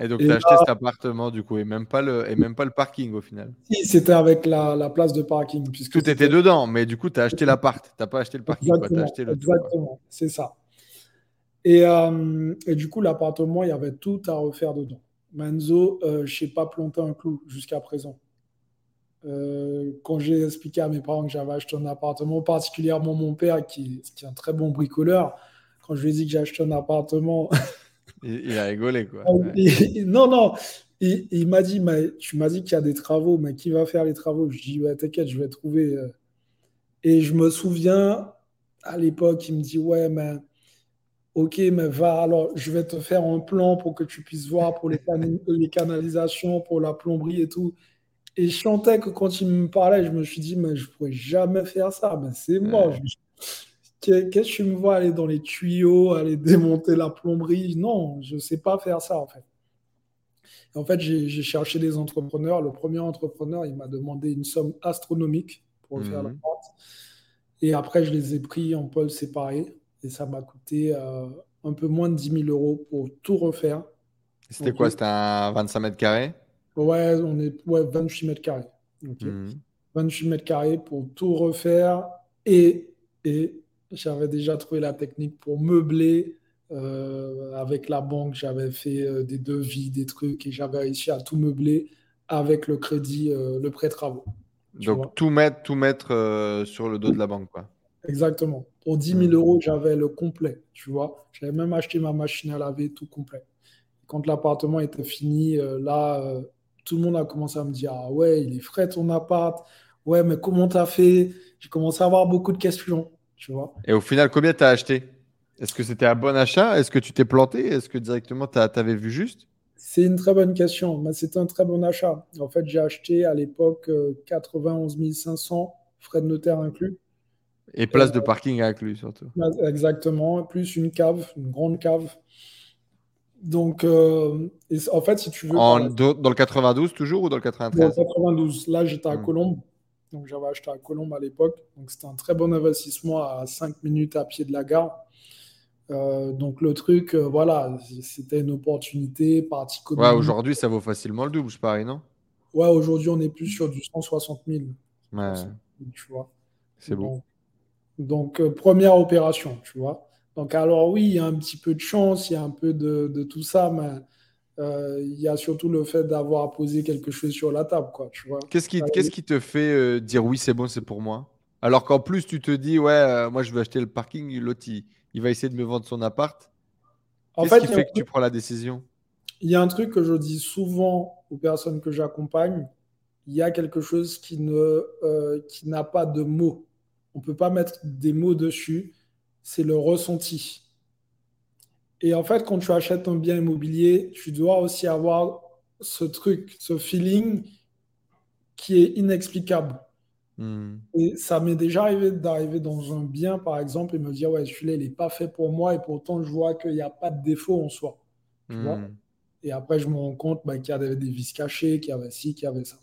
Et donc, tu as acheté cet appartement, du coup, et même pas le, et même pas le parking au final Si, c'était avec la, la, place de parking. Puisque tout était dedans, mais du coup, tu as acheté l'appart. Tu n'as pas acheté le parking. Exactement, acheté le exactement c'est ça. Et, euh, et, du coup, l'appartement, il y avait tout à refaire dedans. Manzo, je ne sais pas planter un clou jusqu'à présent. Euh, quand j'ai expliqué à mes parents que j'avais acheté un appartement, particulièrement mon père, qui, qui, est un très bon bricoleur, quand je lui ai dit que j'ai acheté un appartement. il, a rigolé, quoi. non, non. Il, il m'a dit, mais, tu m'as dit qu'il y a des travaux, mais qui va faire les travaux? Je dis, ouais, t'inquiète, je vais trouver. Euh. Et je me souviens, à l'époque, il me dit, ouais, mais. Ok, mais va, alors je vais te faire un plan pour que tu puisses voir pour les, les canalisations, pour la plomberie et tout. Et je chantais que quand il me parlait, je me suis dit, mais je ne pourrais jamais faire ça. Ben, c'est mort. Qu'est-ce que tu me vois aller dans les tuyaux, aller démonter la plomberie? Non, je ne sais pas faire ça, en fait. en fait, j'ai cherché des entrepreneurs. Le premier entrepreneur, il m'a demandé une somme astronomique pour faire la porte. Mhm. Et après, je les ai pris en pôle séparés. Et ça m'a coûté euh, un peu moins de 10 000 euros pour tout refaire. C'était quoi? C'était un 25 mètres carrés? Ouais, on est ouais, 28 mètres carrés. 28 mhm. mètres carrés pour tout refaire. Et, et j'avais déjà trouvé la technique pour meubler. Euh, avec la banque, j'avais fait euh, des devis, des trucs, et j'avais réussi à tout meubler avec le crédit, euh, le prêt travaux. Donc tout mettre, tout mettre sur le dos de la banque, quoi. Exactement. Pour 10 000 mhm. euros, j'avais le complet, tu vois. J'avais même acheté ma machine à laver, tout complet. Quand l'appartement était fini, là, tout le monde a commencé à me dire Ah ouais, il est frais ton appart. ouais, mais comment tu as fait? J'ai commencé à avoir beaucoup de questions, tu vois. Et au final, combien tu as acheté? Est-ce que c'était un bon achat? Est-ce que tu t'es planté? Est-ce que directement tu avais vu juste? C'est une très bonne question. C'est un très bon achat. En fait, j'ai acheté à l'époque 91 euh, 500, frais de notaire inclus. Et place de parking inclus surtout. Exactement, plus une cave, une grande cave. Donc, euh, en fait, si tu veux. dans le 92 toujours ou dans le 93 Dans le 92. Là, j'étais à hmm. Colombe. Donc, j'avais acheté à Colombe à l'époque. Donc, c'était un très bon investissement à 5 minutes à pied de la gare. Euh, donc, le truc, euh, voilà, c'était une opportunité, partie Ouais, aujourd'hui, ça vaut facilement le double, je parie, non? Ouais, aujourd'hui, on est plus sur du 160 000. Ouais. tu vois. C'est bon. Donc, première opération, tu vois. Donc, alors oui, il y a un petit peu de chance, il y a un peu de, tout ça, mais euh, il y a surtout le fait d'avoir posé quelque chose sur la table, quoi, tu vois. Qu'est-ce qui, qu'est-ce qui te fait euh, dire oui, c'est bon, c'est pour moi? Alors qu'en plus, tu te dis, ouais, euh, moi, je veux acheter le parking, l'autre, il, va essayer de me vendre son appart. Qu'est-ce qui fait que tu prends la décision? Il y a un truc que je dis souvent aux personnes que j'accompagne, il y a quelque chose qui, ne, qui n'a pas de mots. On ne peut pas mettre des mots dessus c'est le ressenti. Et en fait, quand tu achètes un bien immobilier, tu dois aussi avoir ce truc, ce feeling qui est inexplicable. Hmm. Et ça m'est déjà arrivé d'arriver dans un bien, par exemple, et me dire, ouais, celui-là, il n'est pas fait pour moi, et pourtant, je vois qu'il n'y a pas de défaut en soi. Hmm. et après, je me rends compte bah, qu'il y avait des vis cachées, qu'il y avait ci, qu'il y avait ça.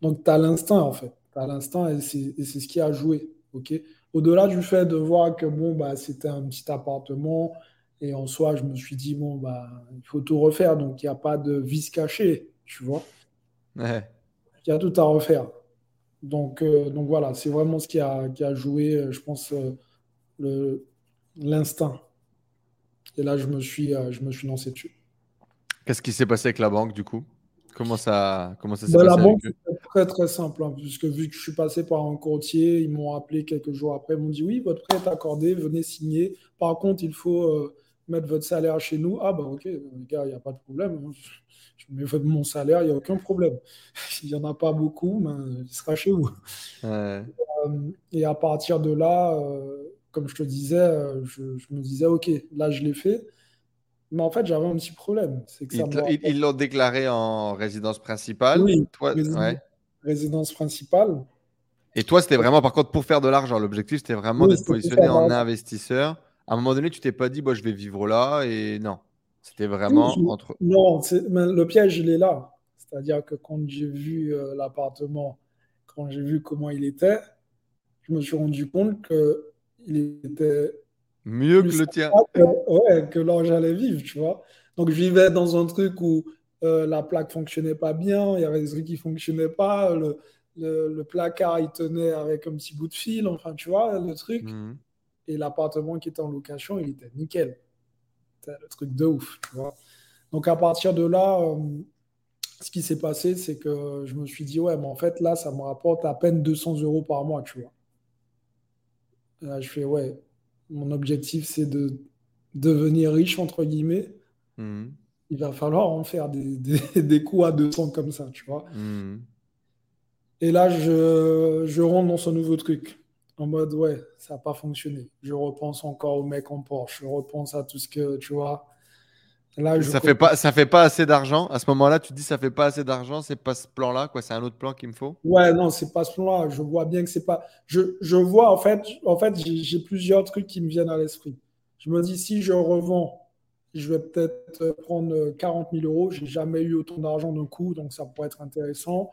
Donc, tu as l'instinct, en fait. Tu as l'instinct, et c'est ce qui a joué. ok? Au-delà du fait de voir que bon, bah, c'était un petit appartement, et en soi, je me suis dit, bon, bah, il faut tout refaire, donc il n'y a pas de vis caché, tu vois. Il y a tout à refaire. Donc, euh, donc voilà, c'est vraiment ce qui a, qui a joué, euh, je pense, euh, l'instinct. Et là, je me suis, je me suis lancé dessus. Qu'est-ce qui s'est passé avec la banque, du coup? Comment ça, comment ça s'est bah, passé La banque, c'est très très simple, hein, puisque vu que je suis passé par un courtier, ils m'ont appelé quelques jours après, ils m'ont dit oui, votre prêt est accordé, venez signer. Par contre, il faut euh, mettre votre salaire chez nous. Ah bah ok, les gars, il n'y a pas de problème. Hein. Je mets mon salaire, il n'y a aucun problème. il n'y en a pas beaucoup, mais il sera chez vous. Euh, et à partir de là, euh, comme je te disais, je, me disais, ok, là je l'ai fait. Mais en fait, j'avais un petit problème. ils l'ont déclaré en résidence principale. Oui, toi, résidence, principale. Et toi, c'était vraiment, par contre, pour faire de l'argent. L'objectif, c'était vraiment d'être positionné en investisseur. À un moment donné, tu t'es pas dit, bah, je vais vivre là. Et non, c'était vraiment entre. Non, le piège, il est là. C'est-à-dire que quand j'ai vu euh, l'appartement, quand j'ai vu comment il était, je me suis rendu compte qu'il était Mieux que le tien. Que, ouais, que là j'allais vivre, tu vois. Donc je vivais dans un truc où euh, la plaque fonctionnait pas bien, il y avait des trucs qui fonctionnaient pas, le, le, placard il tenait avec un petit bout de fil, enfin tu vois, le truc. Mhm. Et l'appartement qui était en location, il était nickel. C'était le truc de ouf, tu vois. Donc à partir de là, euh, ce qui s'est passé, c'est que je me suis dit, ouais, mais en fait là, ça me rapporte à peine 200 euros par mois, tu vois. là, je fais, ouais, mon objectif, c'est de devenir riche, entre guillemets. Mhm. Il va falloir en faire des, des, coups à 200 comme ça, tu vois. Mhm. Et là, je, je rentre dans ce nouveau truc. En mode, ouais, ça n'a pas fonctionné. Je repense encore au mec en Porsche. Je repense à tout ce que, tu vois, ça fait pas, ça fait pas assez d'argent. À ce moment-là, tu te dis ça fait pas assez d'argent, c'est pas ce plan-là, quoi. C'est un autre plan qu'il me faut. Ouais, non, c'est pas ce plan-là. Je vois bien que c'est pas. Je, je, vois en fait, en fait, j'ai plusieurs trucs qui me viennent à l'esprit. Je me dis si je revends, je vais peut-être prendre 40 000 euros. J'ai jamais eu autant d'argent d'un coup, donc ça pourrait être intéressant.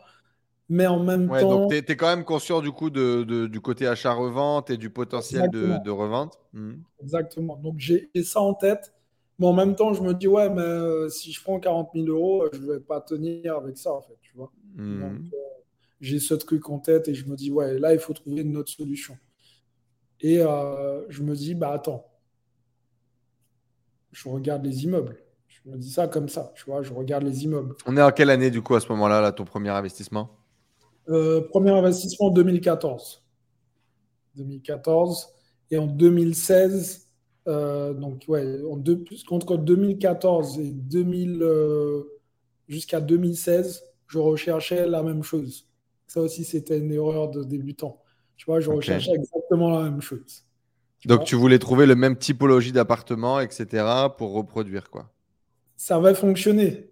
Mais en même ouais, temps. Donc, tu es, quand même conscient du coup de, de, du côté achat-revente et du potentiel de, de, revente. Hmm. Exactement. Donc, j'ai ça en tête. Mais en même temps, je me dis, ouais, mais euh, si je prends 40 000 euros, je ne vais pas tenir avec ça, en fait, tu vois. Hmm. Donc, euh, j'ai ce truc en tête et je me dis, ouais, là, il faut trouver une autre solution. Et euh, je me dis, bah attends, je regarde les immeubles. Je me dis ça comme ça, tu vois, je regarde les immeubles. On est en quelle année, du coup, à ce moment-là, là, ton premier investissement? Premier investissement en 2014. 2014. Et en 2016, euh, donc, ouais, en deux, entre 2014 et 2000, euh, jusqu'à 2016, je recherchais la même chose. Ça aussi, c'était une erreur de débutant. Tu vois, je recherchais exactement la même chose. Donc, tu voulais trouver le même typologie d'appartement, etc., pour reproduire, quoi. Ça avait fonctionné.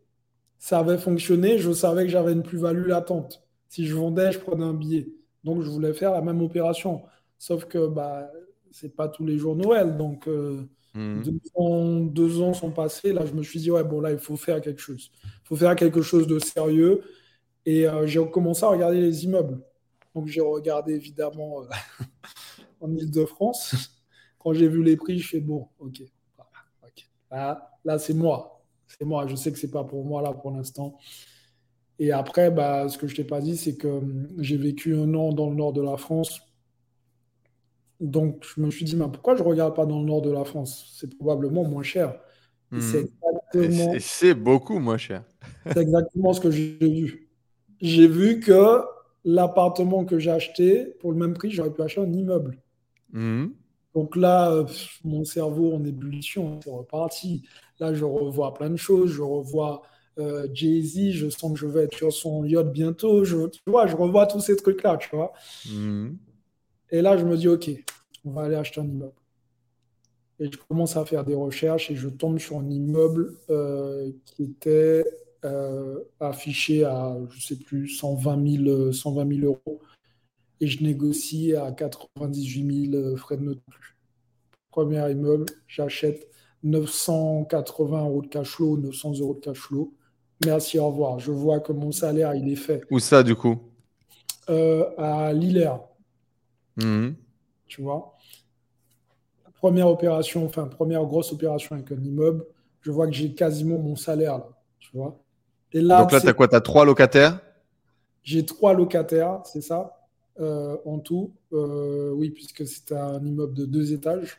Ça avait fonctionné. Je savais que j'avais une plus-value latente. Si je vendais, je prenais un billet. Donc, je voulais faire la même opération. Sauf que, bah, c'est pas tous les jours Noël. Donc, euh, hmm. deux, ans, sont passés. Là, je me suis dit, ouais, bon, là, il faut faire quelque chose. Il faut faire quelque chose de sérieux. Et euh, j'ai commencé à regarder les immeubles. Donc, j'ai regardé évidemment euh, en Ile-de-France. Quand j'ai vu les prix, je fais, bon, ok. Là, là c'est moi. C'est moi. Je sais que c'est pas pour moi, là, pour l'instant. Et après, bah, ce que je t'ai pas dit, c'est que hum, j'ai vécu un an dans le nord de la France donc, je me suis dit, mais pourquoi je ne regarde pas dans le nord de la France? C'est probablement moins cher. Hmm. C'est beaucoup moins cher. c'est exactement ce que j'ai vu. J'ai vu que l'appartement que j'ai acheté, pour le même prix, j'aurais pu acheter un immeuble. Hmm. Donc là, mon cerveau en ébullition, c'est reparti. Là, je revois plein de choses. Je revois euh, Jay-Z, je sens que je vais être sur son yacht bientôt. Je, tu vois, je revois tous ces trucs-là, tu vois. Hmm. Et là, je me dis, OK, on va aller acheter un immeuble. Et je commence à faire des recherches et je tombe sur un immeuble euh, qui était euh, affiché à, je ne sais plus, 120 000, 120 euros. Et je négocie à 98 000 frais de note Premier immeuble, j'achète 980 euros de cash flow, 900 euros de cash flow. Merci, au revoir. Je vois que mon salaire, il est fait. Où ça, du coup? Euh, À Lillers. Mhm. Tu vois? Première opération, enfin, première grosse opération avec un immeuble, je vois que j'ai quasiment mon salaire, là, tu vois? Et là, Donc là, tu as quoi? Tu as trois locataires? J'ai trois locataires, c'est ça, euh, en tout. Euh, oui, puisque c'est un immeuble de deux étages.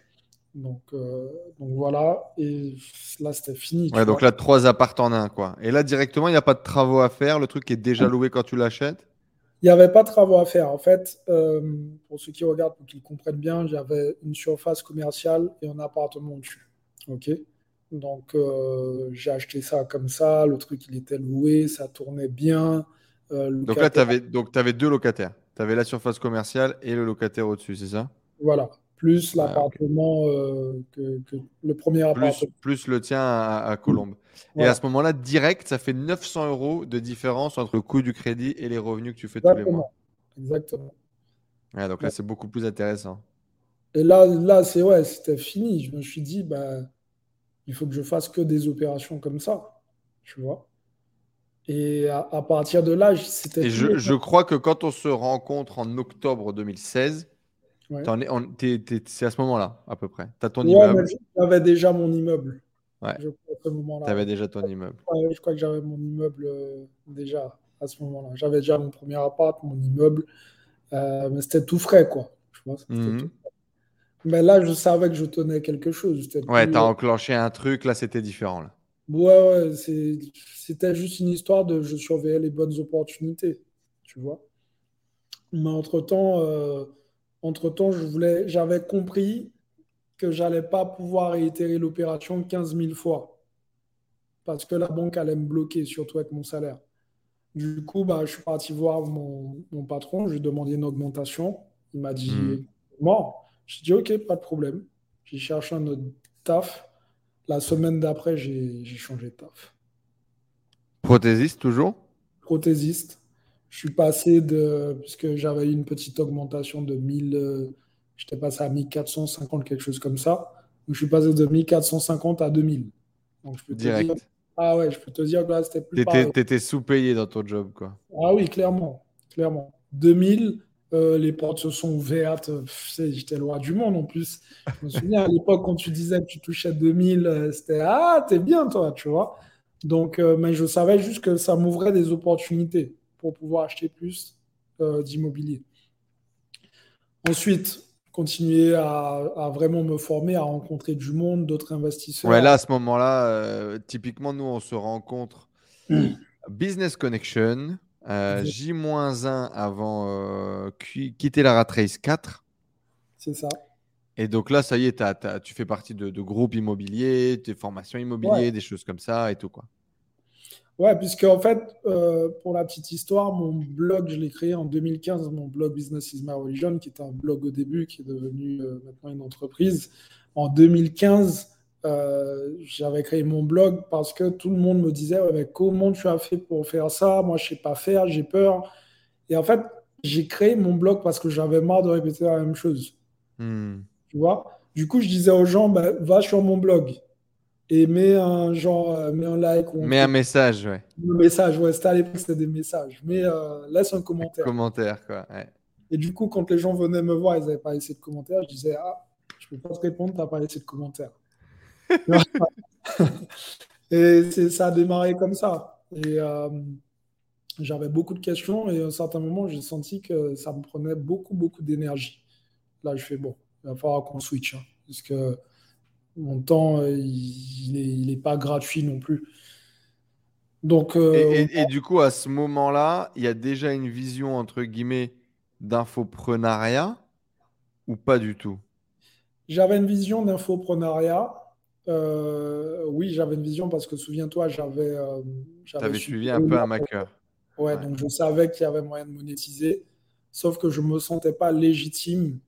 Donc, euh, donc voilà, et là c'était fini. Ouais, donc là, trois appartements en un, quoi. Et là, directement, il n'y a pas de travaux à faire, le truc est déjà loué quand tu l'achètes il n'y avait pas de travaux à faire. En fait, euh, pour ceux qui regardent, pour qu'ils comprennent bien, j'avais une surface commerciale et un appartement dessus. OK Donc, euh, j'ai acheté ça comme ça. Le truc, il était loué, ça tournait bien. Donc là, tu avais, avais, deux locataires. Tu avais la surface commerciale et le locataire au-dessus, c'est ça? Voilà. Plus l'appartement, que, le premier appartement. Plus le tien à, Colombe. Et à ce moment-là, direct, ça fait 900 euros de différence entre le coût du crédit et les revenus que tu fais tous les mois. Exactement. donc là, c'est beaucoup plus intéressant. Et là, là c'est ouais, c'était fini. Je me suis dit, bah, il faut que je fasse que des opérations comme ça. Tu vois Et à, partir de là, c'était. Et je, je, crois que quand on se rencontre en octobre 2016, c'est à ce moment-là, à peu près. Tu as ton immeuble. J'avais déjà mon immeuble. Ouais. Tu avais déjà ton immeuble. Je crois que j'avais mon immeuble euh, déjà à ce moment-là. J'avais déjà mon premier appart, mon immeuble. Euh, mais c'était tout frais, quoi. Mhm. Mais là, je savais que je tenais quelque chose. Ouais, tu as enclenché un truc, là, c'était différent. Là. Ouais, ouais, c'était juste une histoire de je surveillais les bonnes opportunités, tu vois. Mais entre-temps, euh, entre-temps, j'avais compris que j'allais pas pouvoir réitérer l'opération 15 000 fois parce que la banque allait me bloquer, surtout avec mon salaire. Du coup, bah, je suis parti voir mon, patron, je lui ai demandé une augmentation. Il m'a dit mmh. mort. J'ai dit ok, pas de problème. J'ai cherché un autre taf. La semaine d'après, j'ai changé de taf. Prothésiste toujours? Prothésiste. Je suis passé de, puisque j'avais eu une petite augmentation de 1000, euh, j'étais passé à 1450, quelque chose comme ça. Donc je suis passé de 1450 à 2000. Donc je peux Direct. ah ouais, je peux te dire que là c'était plus. Tu étais sous-payé dans ton job, quoi. Ah oui, clairement. clairement. 2000, euh, les portes se sont ouvertes. J'étais loin du monde en plus. Je me souviens à l'époque, quand tu disais que tu touchais 2000, euh, c'était Ah, t'es bien toi, tu vois. Donc, mais je savais juste que ça m'ouvrait des opportunités pour pouvoir acheter plus euh, d'immobilier. Ensuite, continuer à, vraiment me former, à rencontrer du monde, d'autres investisseurs. Ouais, là, à ce moment-là, euh, typiquement, nous, on se rencontre hmm. Business Connection, euh, J-1 avant quitter la Rat Race 4. C'est ça. Et donc là, ça y est, tu fais partie de, groupes immobiliers, des formations immobilières, des choses comme ça et tout. quoi. Ouais, puisque en fait, euh, pour la petite histoire, mon blog, je l'ai créé en 2015, mon blog Business is My Religion, qui était un blog au début, qui est devenu euh, maintenant une entreprise. En 2015, euh, j'avais créé mon blog parce que tout le monde me disait comment tu as fait pour faire ça? Moi, je ne sais pas faire, j'ai peur. Et en fait, j'ai créé mon blog parce que j'avais marre de répéter la même chose. Hmm. Tu vois? Du coup, je disais aux gens, bah, va sur mon blog et mets un genre, euh, mets un like. Ou mets un message, ouais. Un message, ouais. C'était à l'époque, c'était des messages. Mais euh, laisse un commentaire. Un commentaire, quoi. Et du coup, quand les gens venaient me voir, ils n'avaient pas laissé de commentaire. Je disais, ah, je ne peux pas te répondre, tu n'as pas laissé de commentaire. et ça a démarré comme ça. Et euh, j'avais beaucoup de questions et à un certain moment, j'ai senti que ça me prenait beaucoup, beaucoup d'énergie. Là, je fais, bon, il va falloir qu'on switch. Hein, parce que mon temps, euh, il n'est pas gratuit non plus. Donc, euh, et, du coup, à ce moment-là, il y a déjà une vision, entre guillemets, d'infoprenariat ou pas du tout? J'avais une vision d'infoprenariat. Euh, oui, j'avais une vision parce que souviens-toi, j'avais. tu avais suivi un peu un maker. Ouais, ouais, donc je savais qu'il y avait moyen de monétiser, sauf que je ne me sentais pas légitime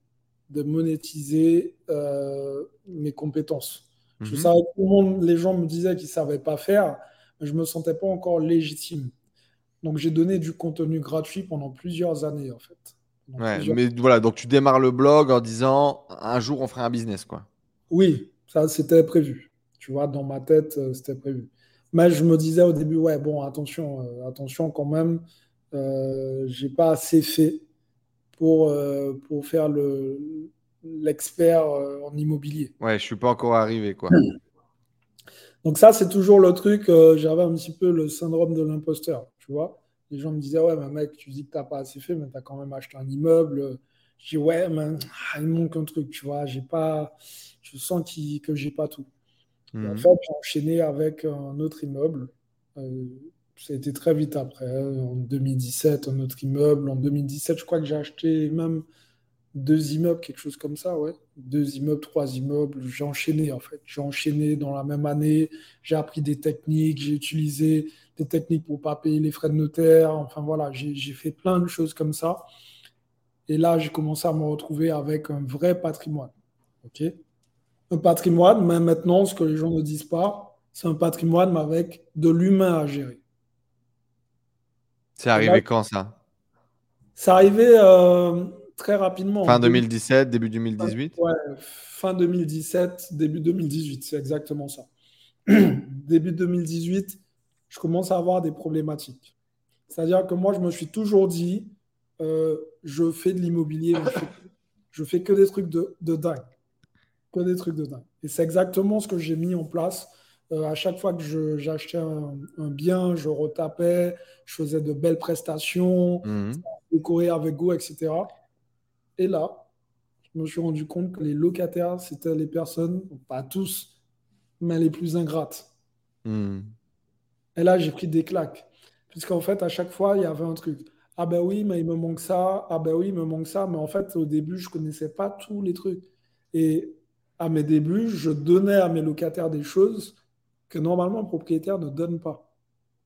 de monétiser euh, mes compétences. Je mhm. savais tout le monde, les gens me disaient qu'ils ne savaient pas faire, mais je ne me sentais pas encore légitime. Donc j'ai donné du contenu gratuit pendant plusieurs années en fait. Ouais, mais voilà, donc tu démarres le blog en disant un jour on fera un business quoi. Oui, ça c'était prévu. Tu vois, dans ma tête, euh, c'était prévu. Mais je me disais au début, ouais, bon, attention, euh, attention quand même, euh, j'ai pas assez fait pour, euh, pour faire l'expert euh, en immobilier. Ouais, je suis pas encore arrivé, quoi. Donc ça, c'est toujours le truc, euh, j'avais un petit peu le syndrome de l'imposteur, tu vois. Les gens me disaient, ouais, mais mec, tu dis que tu n'as pas assez fait, mais tu as quand même acheté un immeuble. Je dis, ouais, mais ah, il manque un truc, tu vois. J'ai pas, je sens que j'ai pas tout. en mhm. fait, j'ai enchaîné avec un autre immeuble ça a été très vite après. Hein. En 2017, un autre immeuble. En 2017, je crois que j'ai acheté même deux immeubles, quelque chose comme ça, ouais. Deux immeubles, trois immeubles. J'ai enchaîné, en fait. J'ai enchaîné dans la même année. J'ai appris des techniques. J'ai utilisé des techniques pour ne pas payer les frais de notaire. Enfin, voilà, j'ai fait plein de choses comme ça. Et là, j'ai commencé à me retrouver avec un vrai patrimoine. OK? Un patrimoine, mais maintenant, ce que les gens ne disent pas, c'est un patrimoine avec de l'humain à gérer. C'est arrivé quand ça? C'est arrivé euh, très rapidement. Fin 2017, début 2018 Ouais, fin 2017, début 2018, c'est exactement ça. début 2018, je commence à avoir des problématiques. C'est-à-dire que moi, je me suis toujours dit, euh, je fais de l'immobilier, je, fais, que des trucs de, de dingue. Que des trucs de dingue. Et c'est exactement ce que j'ai mis en place euh, à chaque fois que j'achetais un, bien, je retapais, je faisais de belles prestations, mmh. décorer avec goût, etc. Et là, je me suis rendu compte que les locataires, c'était les personnes, pas tous, mais les plus ingrates. Mhm. Et là, j'ai pris des claques. Puisqu'en fait, à chaque fois, il y avait un truc. Ah ben oui, mais il me manque ça. Ah ben oui, il me manque ça. Mais en fait, au début, je ne connaissais pas tous les trucs. Et à mes débuts, je donnais à mes locataires des choses que normalement un propriétaire ne donne pas.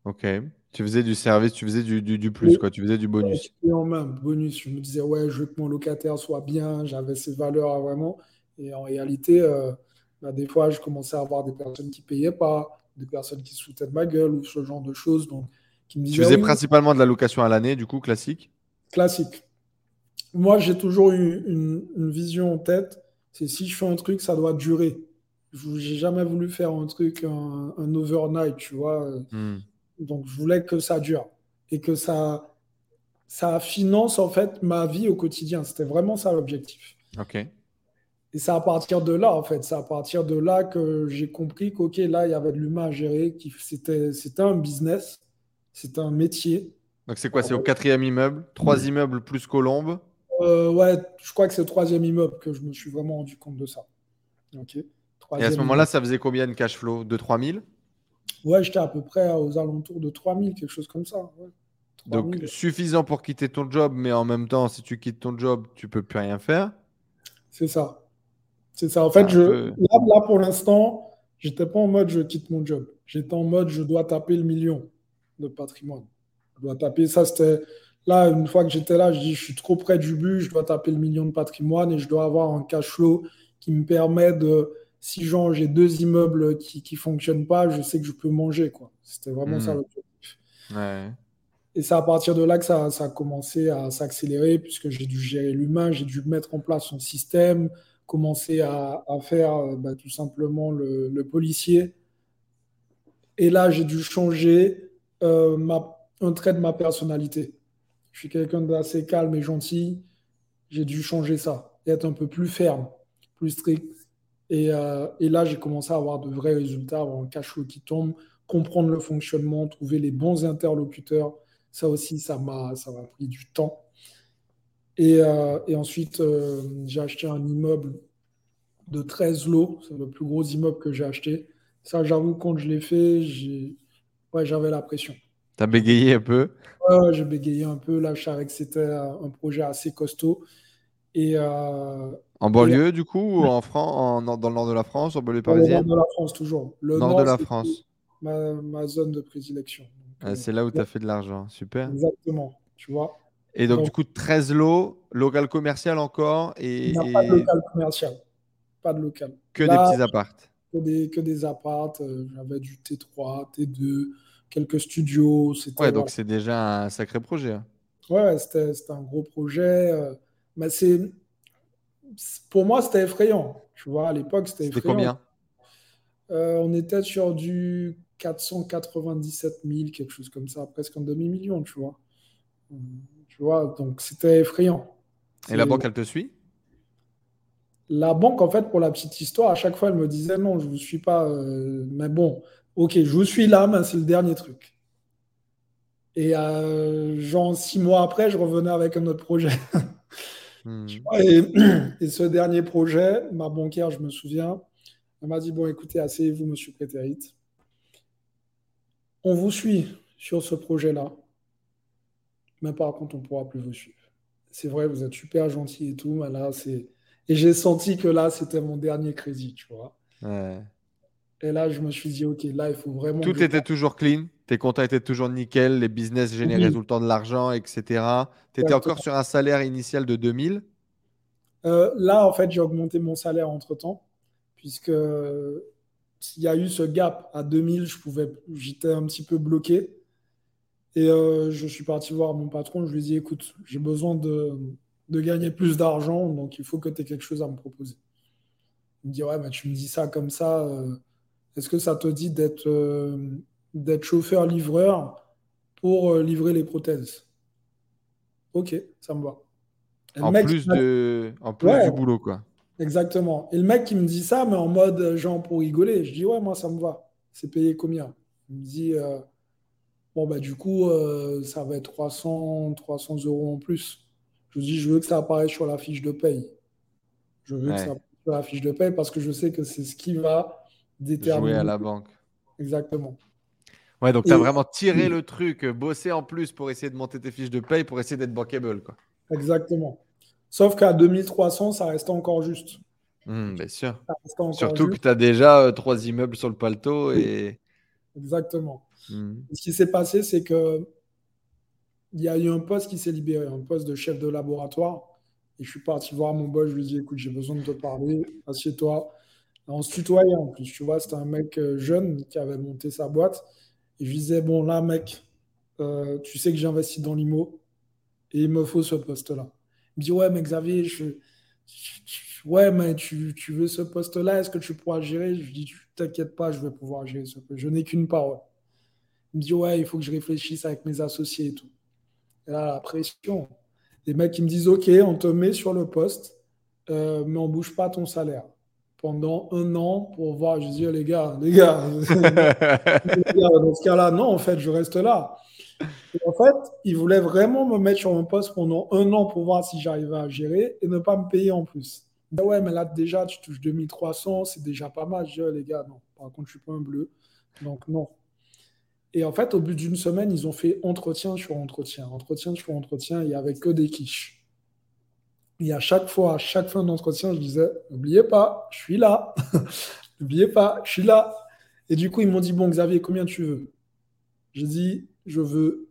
Ok. Tu faisais du service, tu faisais du, du, plus, quoi. Tu faisais du bonus. Et en même, bonus. Je me disais, ouais, je veux que mon locataire soit bien, j'avais ces valeurs vraiment. Et en réalité, euh, bah, des fois, je commençais à avoir des personnes qui ne payaient pas, des personnes qui se foutaient de ma gueule ou ce genre de choses. Donc, qui me disaient, tu faisais principalement de la location à l'année, du coup, classique? Classique. Moi, j'ai toujours eu une, une vision en tête. C'est si je fais un truc, ça doit durer j'ai jamais voulu faire un truc, un, overnight, tu vois. Hmm. Donc, je voulais que ça dure et que ça, ça finance en fait ma vie au quotidien. C'était vraiment ça l'objectif. Ok. Et c'est à partir de là, en fait, c'est à partir de là que j'ai compris qu'ok, là, il y avait de l'humain à gérer, c'était, c'était un business, c'était un métier. Donc c'est quoi? C'est au quatrième immeuble, trois immeubles plus Colombe euh, Ouais, je crois que c'est au troisième immeuble que je me suis vraiment rendu compte de ça. Ok. Et à ce moment-là, ça faisait combien de cash flow? De 3000 Ouais, j'étais à peu près aux alentours de 3000, quelque chose comme ça. Donc suffisant pour quitter ton job, mais en même temps, si tu quittes ton job, tu peux plus rien faire. C'est ça. C'est ça. En fait, je, là, pour l'instant, j'étais pas en mode je quitte mon job. J'étais en mode je dois taper le million. de patrimoine. Je dois taper, ça c'était Là, une fois que j'étais là, je dis, je suis trop près du but, je dois taper le million de patrimoine et je dois avoir un cash flow qui me permet de, si j'ai deux immeubles qui ne fonctionnent pas, je sais que je peux manger. quoi. C'était vraiment ça hmm. l'objectif. Et c'est à partir de là que ça, a commencé à s'accélérer, puisque j'ai dû gérer l'humain, j'ai dû mettre en place son système, commencer à, faire bah, tout simplement le, policier. Et là, j'ai dû changer euh, ma, un trait de ma personnalité. Je suis quelqu'un d'assez calme et gentil. J'ai dû changer ça, être un peu plus ferme, plus strict. Et, euh, là, j'ai commencé à avoir de vrais résultats, avoir un cash flow qui tombe, comprendre le fonctionnement, trouver les bons interlocuteurs. Ça aussi, ça m'a pris du temps. Et, euh, ensuite, euh, j'ai acheté un immeuble de 13 lots. C'est le plus gros immeuble que j'ai acheté. Ça, j'avoue, quand je l'ai fait, j'avais la pression. T'as bégayé un peu? Ouais, j'ai bégayé un peu. Là, je savais que c'était un projet assez costaud. Et, euh, en banlieue, du coup, ou en France, dans le nord de la France, en banlieue parisienne Dans le nord de la France, toujours. Le nord, de la France. Ma, zone de prédilection. Ah, c'est là où tu as fait de l'argent. Super. Exactement. Tu vois Et donc, du coup, 13 lots, local commercial encore et, Il n'y a pas de local commercial. Pas de local. Que des petits appartes. Que des, que des appartes. Euh, j'avais du T3, T2 quelques studios. Ouais, donc c'est déjà un sacré projet. Hein. Ouais, c'était un gros projet. Euh, mais c'est pour moi, c'était effrayant. Tu vois, à l'époque, c'était effrayant. combien? Euh, On était sur du 497 000, quelque chose comme ça, presque un demi-million, tu vois. Tu vois, donc c'était effrayant. Et la banque, elle te suit? La banque, en fait, pour la petite histoire, à chaque fois, elle me disait non, je ne vous suis pas. Euh, mais bon, ok, je vous suis là, mais c'est le dernier truc. Et euh, genre six mois après, je revenais avec un autre projet. Hmm. et, ce dernier projet, ma banquière, je me souviens, elle m'a dit Bon, écoutez, asseyez-vous, monsieur Prétérit. On vous suit sur ce projet-là, mais par contre, on ne pourra plus vous suivre. C'est vrai, vous êtes super gentil et tout, mais là, c'est. Et j'ai senti que là, c'était mon dernier crédit, tu vois. Ouais. Et là, je me suis dit, OK, là, il faut vraiment. Tout était toujours clean. Tes comptes étaient toujours nickel. Les business généraient tout le temps de l'argent, etc. Tu étais encore sur un salaire initial de 2000 euh, Là, en fait, j'ai augmenté mon salaire entre temps, puisque s'il y a eu ce gap à 2000, je pouvais, j'étais un petit peu bloqué. Et euh, je suis parti voir mon patron. Je lui ai dit, écoute, j'ai besoin de, de, gagner plus d'argent, donc il faut que tu aies quelque chose à me proposer. Il me dit, ouais, mais tu me dis ça comme ça. Euh, est-ce que ça te dit d'être euh, chauffeur-livreur pour euh, livrer les prothèses? Ok, ça me va. En plus, de... en plus du boulot, quoi. Exactement. Et le mec qui me dit ça, mais en mode euh, genre pour rigoler, je dis ouais, moi ça me va. C'est payé combien? Il me dit bon, bah du coup, ça va être 300, 300 euros en plus. Je lui dis je veux que ça apparaisse sur la fiche de paye. Je veux que ça apparaisse sur la fiche de paye parce que je sais que c'est ce qui va Jouer à la banque. Exactement. Ouais, donc tu as vraiment tiré le truc, bossé en plus pour essayer de monter tes fiches de paye, pour essayer d'être bankable. Quoi. Exactement. Sauf qu'à 2300, ça reste encore juste. Hmm, bien sûr. Surtout que tu as déjà euh, trois immeubles sur le paletot. Et... Exactement. Hmm. Ce qui s'est passé, c'est que il y a eu un poste qui s'est libéré, un poste de chef de laboratoire. Et je suis parti voir mon boss, je lui ai dit, écoute, j'ai besoin de te parler, assieds-toi. On se tutoyait en plus, tu vois, c'était un mec euh, jeune qui avait monté sa boîte. Et je lui disais, bon, là, mec, euh, tu sais que j'investis dans l'IMO et il me faut ce poste-là. Il me dit, ouais, mais Xavier, je, ouais, mais tu, tu veux ce poste-là, est-ce que tu pourras gérer? Je lui dis, t'inquiète pas, je vais pouvoir gérer ce poste. Je n'ai qu'une parole. Il me dit, ouais, il faut que je réfléchisse avec mes associés et tout. Et là, la pression. Les mecs qui me disent, OK, on te met sur le poste, euh, mais on bouge pas ton salaire pendant un an pour voir. Je dis, les gars, les gars, dans ce cas-là, non, en fait, je reste là. en fait, ils voulaient vraiment me mettre sur un poste pendant un an pour voir si j'arrivais à gérer et ne pas me payer en plus. Ben ouais, mais là, déjà, tu touches 2300, c'est déjà pas mal. Je dis, les gars, non, par contre, je suis pas un bleu. Donc, non. Et en fait, au bout d'une semaine, ils ont fait entretien sur entretien, entretien sur entretien, il n'y avait que des quiches. Et à chaque fois, à chaque fin d'entretien, je disais N'oubliez pas, je suis là. N'oubliez pas, je suis là. Et du coup, ils m'ont dit Bon, Xavier, combien tu veux? J'ai dit, je veux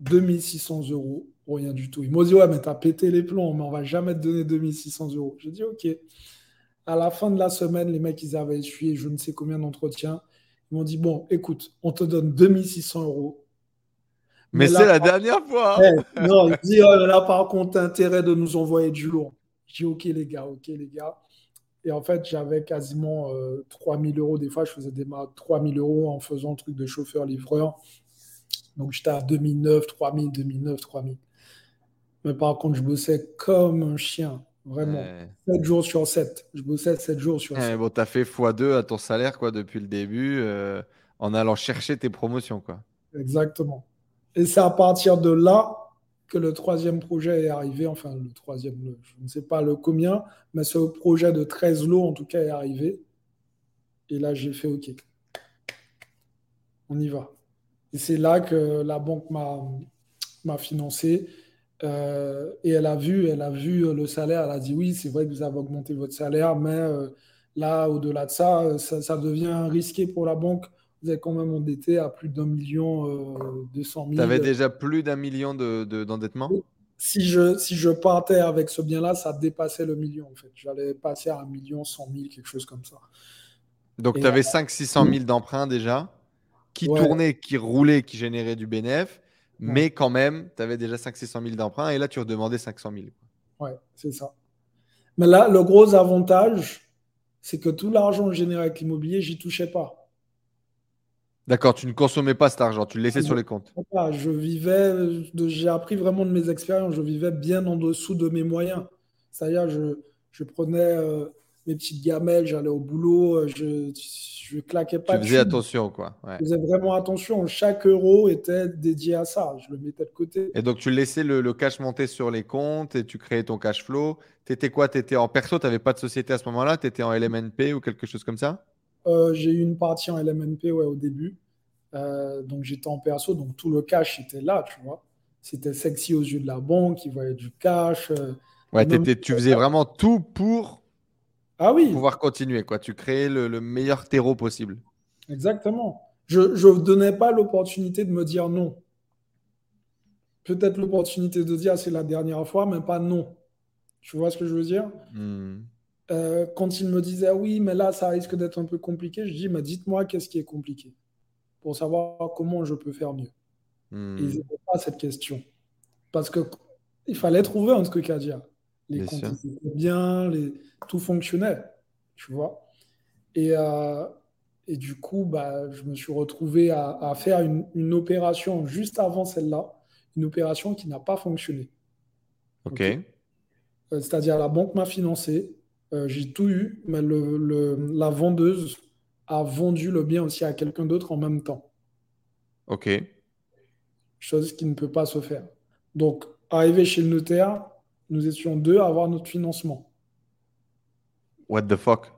2600 euros rien du tout. Ils m'ont dit, ouais, mais t'as pété les plombs, mais on va jamais te donner 2600 euros. J'ai dit, ok. À la fin de la semaine, les mecs, ils avaient essuyé je ne sais combien d'entretiens. Ils m'ont dit, bon, écoute, on te donne 2600 euros. Mais, c'est la dernière fois. Eh, non, ils disent, oh, là, par contre, intérêt de nous envoyer du lourd. J'ai dit, ok, les gars, ok, les gars. Et en fait, j'avais quasiment 3000 euh, euros. Des fois, je faisais des 3000 euros en faisant le truc de chauffeur-livreur. Donc, j'étais à 2009, 3000, 2009, 3000. Mais par contre, je bossais comme un chien. Vraiment. 7 jours sur 7. Je bossais 7 jours sur 7. bon, tu as fait x2 à ton salaire quoi, depuis le début euh, en allant chercher tes promotions. Quoi. Exactement. Et c'est à partir de là que le troisième projet est arrivé. Enfin, le troisième, je ne sais pas le combien, mais ce projet de 13 lots, en tout cas, est arrivé. Et là, j'ai fait OK. On y va. Et c'est là que la banque m'a financé. Euh, et elle a vu, elle a vu le salaire, elle a dit oui, c'est vrai que vous avez augmenté votre salaire, mais euh, là, au-delà de ça, ça, devient risqué pour la banque. Vous êtes quand même endetté à plus d'un million euh, deux cent mille. Tu avais déjà plus d'un million d'endettement? De, si, je, si je partais avec ce bien-là, ça dépassait le million en fait. J'allais passer à un million cent mille, quelque chose comme ça. Donc tu avais 500-600 000 d'emprunts déjà, qui tournaient, qui roulaient, qui généraient du bénéfice mais quand même, tu avais déjà 500-600 000 d'emprunt et là, tu redemandais 500 000. Ouais, c'est ça. Mais là, le gros avantage, c'est que tout l'argent généré avec l'immobilier, j'y touchais pas. D'accord, tu ne consommais pas cet argent, tu le laissais sur les comptes. Je vivais, j'ai appris vraiment de mes expériences, je vivais bien en dessous de mes moyens. C'est-à-dire, je, je prenais euh, mes petites gamelles, j'allais au boulot, euh, je, je claquais pas. Tu faisais attention, quoi. Je faisais vraiment attention. Chaque euro était dédié à ça. Je le mettais de côté. Et donc, tu laissais le, cash monter sur les comptes et tu créais ton cash flow. Tu étais quoi? Tu étais en perso? Tu n'avais pas de société à ce moment-là? Tu étais en LMNP ou quelque chose comme ça? J'ai eu une partie en LMNP ouais, au début. Euh, donc, j'étais en perso. Donc, tout le cash était là, tu vois. C'était sexy aux yeux de la banque. Ils voyaient du cash. Euh, ouais, tu faisais vraiment tout pour ah oui. pouvoir continuer. Quoi. Tu créais le, meilleur terreau possible. Exactement. Je ne donnais pas l'opportunité de me dire non. Peut-être l'opportunité de dire c'est la dernière fois, mais pas non. Tu vois ce que je veux dire? Hmm. Euh, Quand il me disait oui, mais là, ça risque d'être un peu compliqué, je dis mais dites-moi qu'est-ce qui est compliqué pour savoir comment je peux faire mieux. Hmm. ils n'avaient pas cette question. Parce qu'il fallait trouver un truc à dire les comptes étaient bien, les... tout fonctionnait, tu vois. Et, euh, et du coup, bah, je me suis retrouvé à, faire une, opération juste avant celle-là, une opération qui n'a pas fonctionné. Ok. Euh, c'est-à-dire la banque m'a financé, euh, j'ai tout eu, mais le, la vendeuse a vendu le bien aussi à quelqu'un d'autre en même temps. Ok. Chose qui ne peut pas se faire. Donc, arrivé chez le notaire, nous étions deux à avoir notre financement. What the fuck?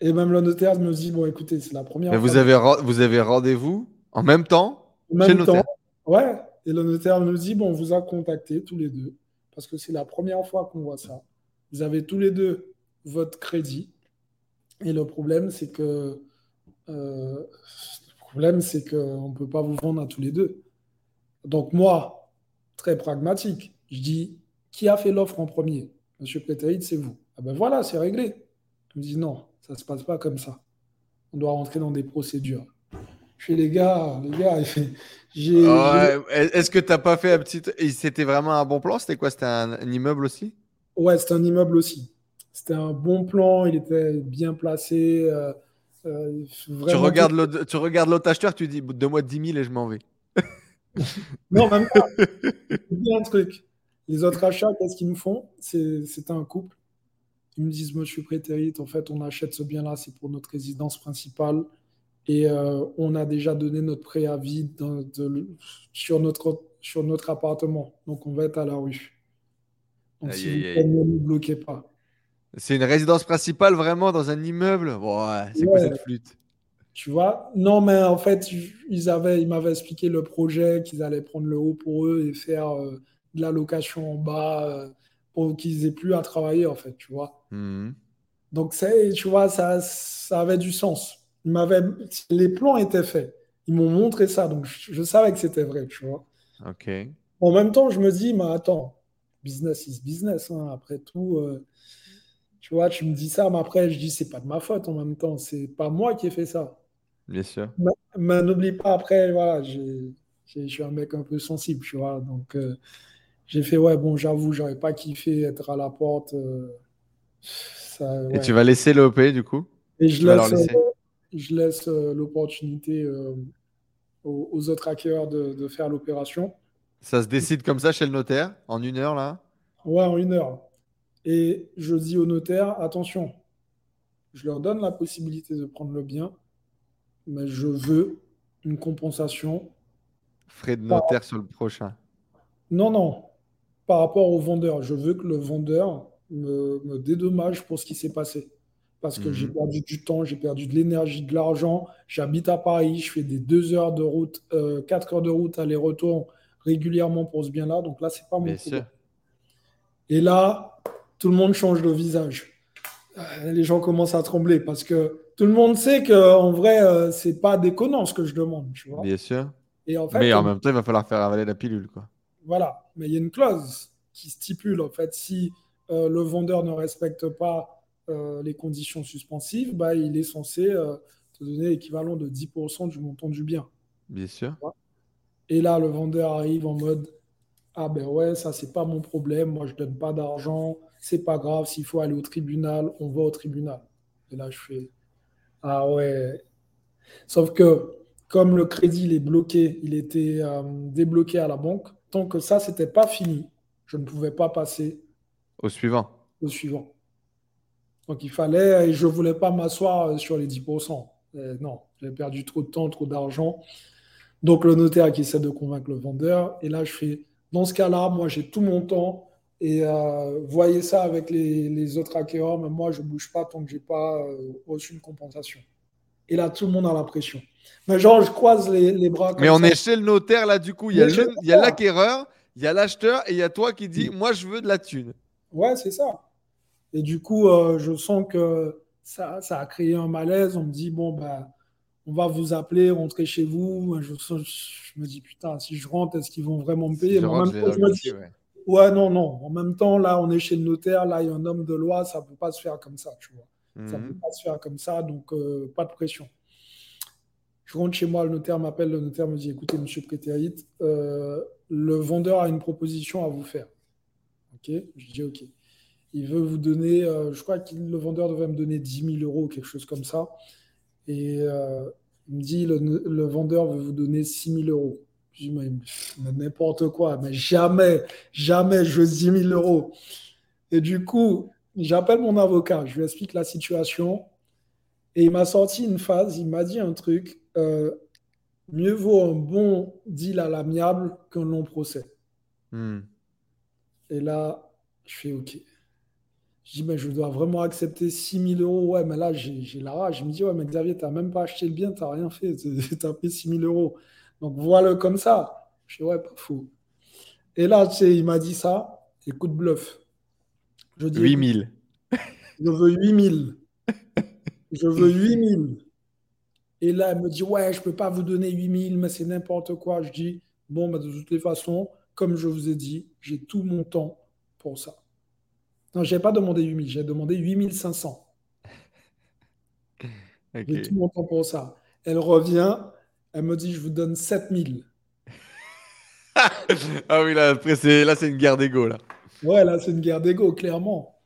Et même le notaire me dit bon, écoutez, c'est la première. Mais vous avez vous avez rendez-vous en même temps chez le notaire? Ouais. Et le notaire nous dit bon, on vous a contacté tous les deux parce que c'est la première fois qu'on voit ça. Vous avez tous les deux votre crédit. Et le problème, c'est que euh, le problème, c'est qu'on ne peut pas vous vendre à tous les deux. Donc moi, très pragmatique, je dis qui a fait l'offre en premier? Monsieur Pétaïd, c'est vous. Ah ben voilà, c'est réglé. Je me dis non, ça ne se passe pas comme ça. On doit rentrer dans des procédures. Je fais les gars, les gars, j'ai. Est-ce que tu n'as pas fait un petit. C'était vraiment un bon plan? C'était quoi? C'était un, immeuble aussi? Ouais, c'était un immeuble aussi. C'était un bon plan, il était bien placé. Euh, euh, tu regardes l'autre acheteur, tu dis donne-moi 10 000 et je m'en vais. non, même pas. bien un truc. Les autres achats, qu'est-ce qu'ils nous font? C'est un couple. Ils me disent, Monsieur Prétérit, en fait, on achète ce bien-là, c'est pour notre résidence principale. Et euh, on a déjà donné notre préavis sur, notre, sur notre appartement. Donc, on va être à la rue. Donc, si vous ne bloquez pas. C'est une résidence principale vraiment dans un immeuble? Ouais, C'est quoi cette flûte? Tu vois? Non, mais en fait, ils, avaient, ils m'avaient expliqué le projet, qu'ils allaient prendre le haut pour eux et faire euh, de la location en bas euh, pour qu'ils aient plus à travailler, en fait, tu vois? Mhm. Donc, tu vois, ça, ça avait du sens. Il les plans étaient faits. Ils m'ont montré ça, donc je, je savais que c'était vrai, tu vois? Ok. En même temps, je me dis, mais attends, business is business. hein. Après tout, euh, tu vois, tu me dis ça, mais après, je dis, c'est pas de ma faute en même temps. C'est pas moi qui ai fait ça. Bien sûr. Mais, mais n'oublie pas, après, voilà, je suis un mec un peu sensible, tu vois. Donc, euh, j'ai fait, ouais, bon, j'avoue, j'aurais pas kiffé être à la porte. euh, ça, Et tu vas laisser l'OP du coup? Et je laisse, euh, je laisse l'opportunité aux, aux autres hackers de, de faire l'opération. Ça se décide comme ça chez le notaire en une heure là? Ouais, en une heure. Et je dis au notaire, attention, je leur donne la possibilité de prendre le bien, mais je veux une compensation. Frais de Par- notaire sur le prochain. Non, non, par rapport au vendeur. Je veux que le vendeur me, me dédommage pour ce qui s'est passé. Parce que j'ai Mhm. perdu du temps, j'ai perdu de l'énergie, de l'argent. J'habite à Paris, je fais des deux heures de route, euh, quatre heures de route aller-retour régulièrement pour ce bien-là. Donc là, c'est pas mon problème. Et là, tout le monde change de visage. Euh, Les gens commencent à trembler parce que tout le monde sait que en vrai, euh, c'est pas déconnant ce que je demande, tu vois. Bien sûr. Et en fait, Mais en comme- même temps, il va falloir faire avaler la pilule quoi. voilà. Mais il y a une clause qui stipule en fait si euh, le vendeur ne respecte pas euh, les conditions suspensives, bah, il est censé euh, te donner l'équivalent de 10% du montant du bien. Bien sûr. Et là, le vendeur arrive en mode Ah ben ouais, ça c'est pas mon problème, moi je donne pas d'argent, c'est pas grave, s'il faut aller au tribunal, on va au tribunal. Et là, je fais Ah ouais. Sauf que comme le crédit il est bloqué, il était euh, débloqué à la banque, tant que ça c'était pas fini, je ne pouvais pas passer Au suivant. au suivant. Donc il fallait, et je voulais pas m'asseoir euh, sur les 10%. Euh, non, j'ai perdu trop de temps, trop d'argent. Donc le notaire qui essaie de convaincre le vendeur. Et là, je fais, dans ce cas-là, moi j'ai tout mon temps. Et euh, voyez ça avec les, les autres hackers, mais moi je bouge pas tant que j'ai pas euh, reçu une compensation. Et là, tout le monde a la pression. Mais genre, je croise les, les bras comme Mais on ça. est chez le notaire là du coup. Il y a l'acquéreur, il y a l'acheteur et il y a toi qui dis Moi je veux de la thune. Ouais, c'est ça. Et du coup, euh, je sens que ça, ça a créé un malaise. On me dit, bon, bah, on va vous appeler, rentrer chez vous. Je, je me dis, putain, si je rentre, est-ce qu'ils vont vraiment me payer? Je rentre, je je me dis, ouais. Ouais, non, non. En même temps, là, on est chez le notaire. Là, il y a un homme de loi. Ça ne peut pas se faire comme ça, tu vois. Ça ne peut Mhm. pas se faire comme ça. Donc, euh, pas de pression. Je rentre chez moi, le notaire m'appelle. Le notaire me dit, écoutez, monsieur Prétérite, euh, le vendeur a une proposition à vous faire. Ok? Je dis, ok. Il veut vous donner, euh, je crois que le vendeur devait me donner 10 000 euros, quelque chose comme ça. Et euh, il me dit, le, le vendeur veut vous donner 6 000 euros. Je dis, mais, n'importe quoi, mais jamais, jamais je veux 10 000 euros. Et du coup, j'appelle mon avocat, je lui explique la situation. Et il m'a sorti une phase, il m'a dit un truc, euh, mieux vaut un bon deal à l'amiable qu'un long procès. Hmm. Et là, je fais OK. Je dis, mais je dois vraiment accepter 6 000 euros. Ouais, mais là, j'ai la rage. Je me dis, ouais, mais Xavier, tu n'as même pas acheté le bien, tu n'as rien fait. Tu as payé 6 000 euros. Donc voilà comme ça. Je dis, ouais, pas fou. Et là, tu sais, il m'a dit ça. Écoute, bluff. Je dis, écoute, 8000. je veux 8 000. Je veux 8 000. Et là, elle me dit, ouais, je ne peux pas vous donner 8 000, mais c'est n'importe quoi. Je dis, bon, bah, de toutes les façons, comme je vous ai dit, j'ai tout mon temps pour ça. Non, je n'ai pas demandé 8 000, j'ai demandé 8 500. Ok. J'ai tout mon temps pour ça. Elle revient, elle me dit, je vous donne 7 000. ah oui, là, après, c'est, là, c'est une guerre d'ego, là. Ouais, là, c'est une guerre d'ego, clairement.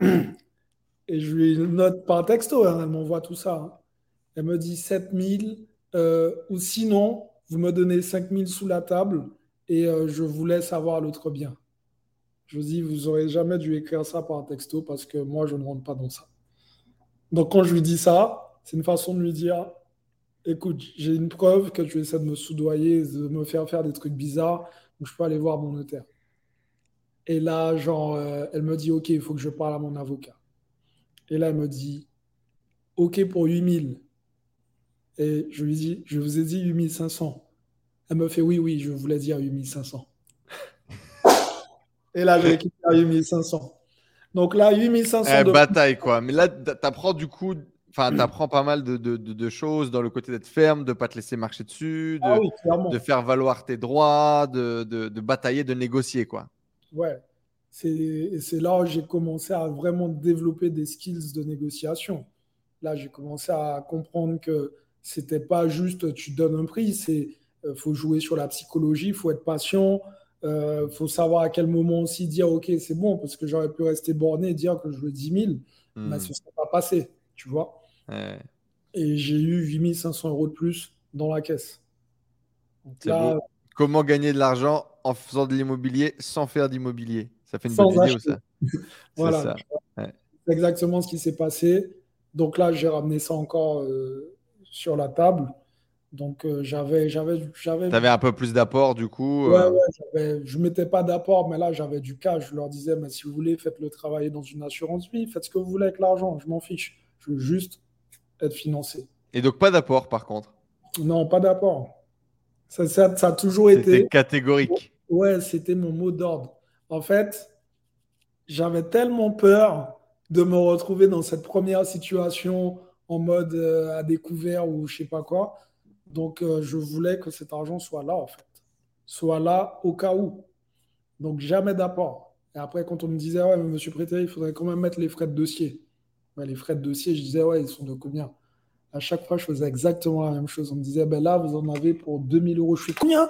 Et je lui note par texto, hein, elle m'envoie tout ça. hein. Elle me dit 7000, euh, ou sinon, vous me donnez 5000 sous la table et euh, je vous laisse avoir l'autre bien. Je vous dis, vous aurez jamais dû écrire ça par texto parce que moi, je ne rentre pas dans ça. Donc, quand je lui dis ça, c'est une façon de lui dire, écoute, j'ai une preuve que tu essaies de me soudoyer, de me faire faire des trucs bizarres, donc je peux aller voir mon notaire. Et là, genre, euh, elle me dit, OK, il faut que je parle à mon avocat. Et là, elle me dit, OK pour 8000. Et je lui dis, je vous ai dit 8500. Elle me fait, oui, oui, je voulais dire 8500. Et là, je récupère 8500. Donc là, 8500 Eh, de... bataille, quoi. Mais là, t- t'apprends du coup. Enfin, apprends pas mal de, de, de, choses dans le côté d'être ferme, de ne pas te laisser marcher dessus, de, ah faire valoir tes droits, de, de, batailler, de négocier, quoi. Ouais, c'est là où j'ai commencé à vraiment développer des skills de négociation. Là, j'ai commencé à comprendre que c'était pas juste tu donnes un prix, c'est euh, faut jouer sur la psychologie, faut être patient, euh, faut savoir à quel moment aussi dire ok c'est bon parce que j'aurais pu rester borné et dire que je veux 10 000, mais ce ne serait pas passé, tu vois. Et j'ai eu 8500 euros de plus dans la caisse. Comment gagner de l'argent en faisant de l'immobilier sans faire d'immobilier? Ça fait une bonne vidéo, ça. voilà. C'est exactement ce qui s'est passé. Donc là, j'ai ramené ça encore euh, sur la table. Donc euh, j'avais, j'avais, j'avais. T'avais un peu plus d'apport du coup. Ouais, euh. ouais, je mettais pas d'apport, mais là j'avais du cash. Je leur disais, mais si vous voulez, faites-le travailler dans une assurance vie, faites ce que vous voulez avec l'argent, je m'en fiche. Je veux juste être financé. Et donc pas d'apport par contre. Non, pas d'apport. Ça, ça, ça, a toujours été. C'était catégorique. Ouais, c'était mon mot d'ordre. En fait, j'avais tellement peur de me retrouver dans cette première situation en mode euh, à découvert ou je sais pas quoi donc, euh, je voulais que cet argent soit là, en fait. Soit là au cas où. Donc, jamais d'apport. Et après, quand on me disait, ouais, mais monsieur Prété, il faudrait quand même mettre les frais de dossier. Les frais de dossier, je disais, ouais, ils sont de combien? À chaque fois, je faisais exactement la même chose. On me disait, ben là, vous en avez pour 2000 euros. Je fais combien?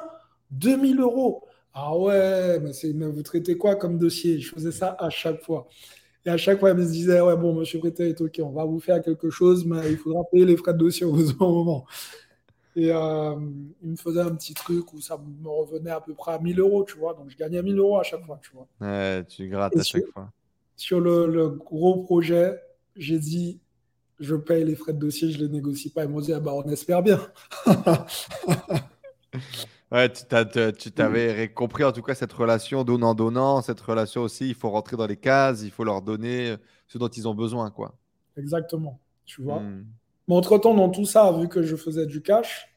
2000 euros Ah ouais, mais, mais, vous traitez quoi comme dossier? Je faisais ça à chaque fois. Et à chaque fois, il me disait, ouais, bon, monsieur Prété est OK, on va vous faire quelque chose, mais il faudra payer les frais de dossier au moment. Et euh, il me faisait un petit truc où ça me revenait à peu près à 1000 euros, tu vois. Donc, je gagnais 1000 euros à chaque fois, tu vois. Ouais, tu grattes à chaque fois. Sur le, gros projet, j'ai dit, je paye les frais de dossier, je ne les négocie pas. Ils m'ont dit, ah bah, on espère bien. ouais, tu t'avais compris en tout cas cette relation donnant-donnant, cette relation aussi, il faut rentrer dans les cases, il faut leur donner ce dont ils ont besoin, quoi. Exactement, tu vois. Hmm. Mais entre-temps, dans tout ça, vu que je faisais du cash,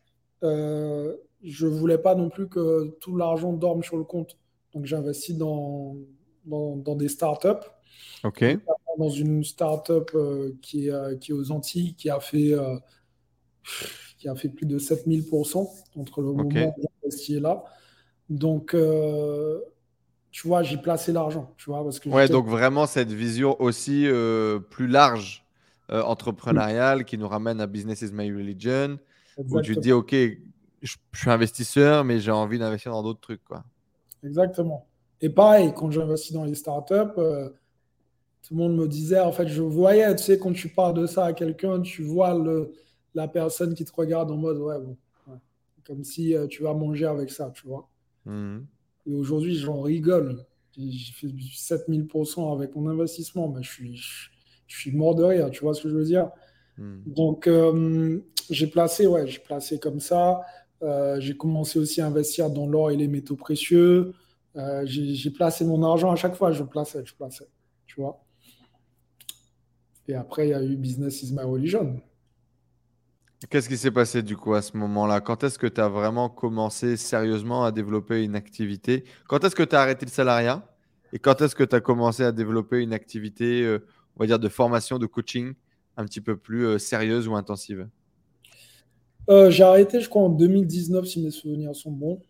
euh, je ne voulais pas non plus que tout l'argent dorme sur le compte. Donc, j'investis dans, dans, dans, des startups. OK. Dans une startup euh, qui, est, euh, qui est aux Antilles, qui a fait, qui a fait plus de 7000% entre le moment où j'ai investi là. Donc, tu vois, j'ai placé l'argent. Tu vois, parce que ouais, donc vraiment cette vision aussi plus large euh, entrepreneurial qui nous ramène à Business is my religion, où tu dis, OK, je, suis investisseur, mais j'ai envie d'investir dans d'autres trucs. Quoi. Exactement. Et pareil, quand j'investis dans les startups, euh, tout le monde me disait, en fait, je voyais, tu sais, quand tu parles de ça à quelqu'un, tu vois le, la personne qui te regarde en mode, ouais, bon, comme si euh, tu vas manger avec ça, tu vois. Mmh. Et aujourd'hui, j'en rigole. J'ai fait 7000% avec mon investissement, mais je suis, je suis mort de rire, tu vois ce que je veux dire? Hmm. Donc, euh, j'ai placé, ouais, j'ai placé comme ça. Euh, j'ai commencé aussi à investir dans l'or et les métaux précieux. J'ai placé mon argent à chaque fois, je plaçais, je plaçais, tu vois? Et après, il y a eu Business is my religion. Qu'est-ce qui s'est passé du coup à ce moment-là? Quand est-ce que tu as vraiment commencé sérieusement à développer une activité? Quand est-ce que tu as arrêté le salariat? Et quand est-ce que tu as commencé à développer une activité on va dire, de formation, de coaching un petit peu plus euh, sérieuse ou intensive? Euh, J'ai arrêté, je crois, en 2019, si mes souvenirs sont bons,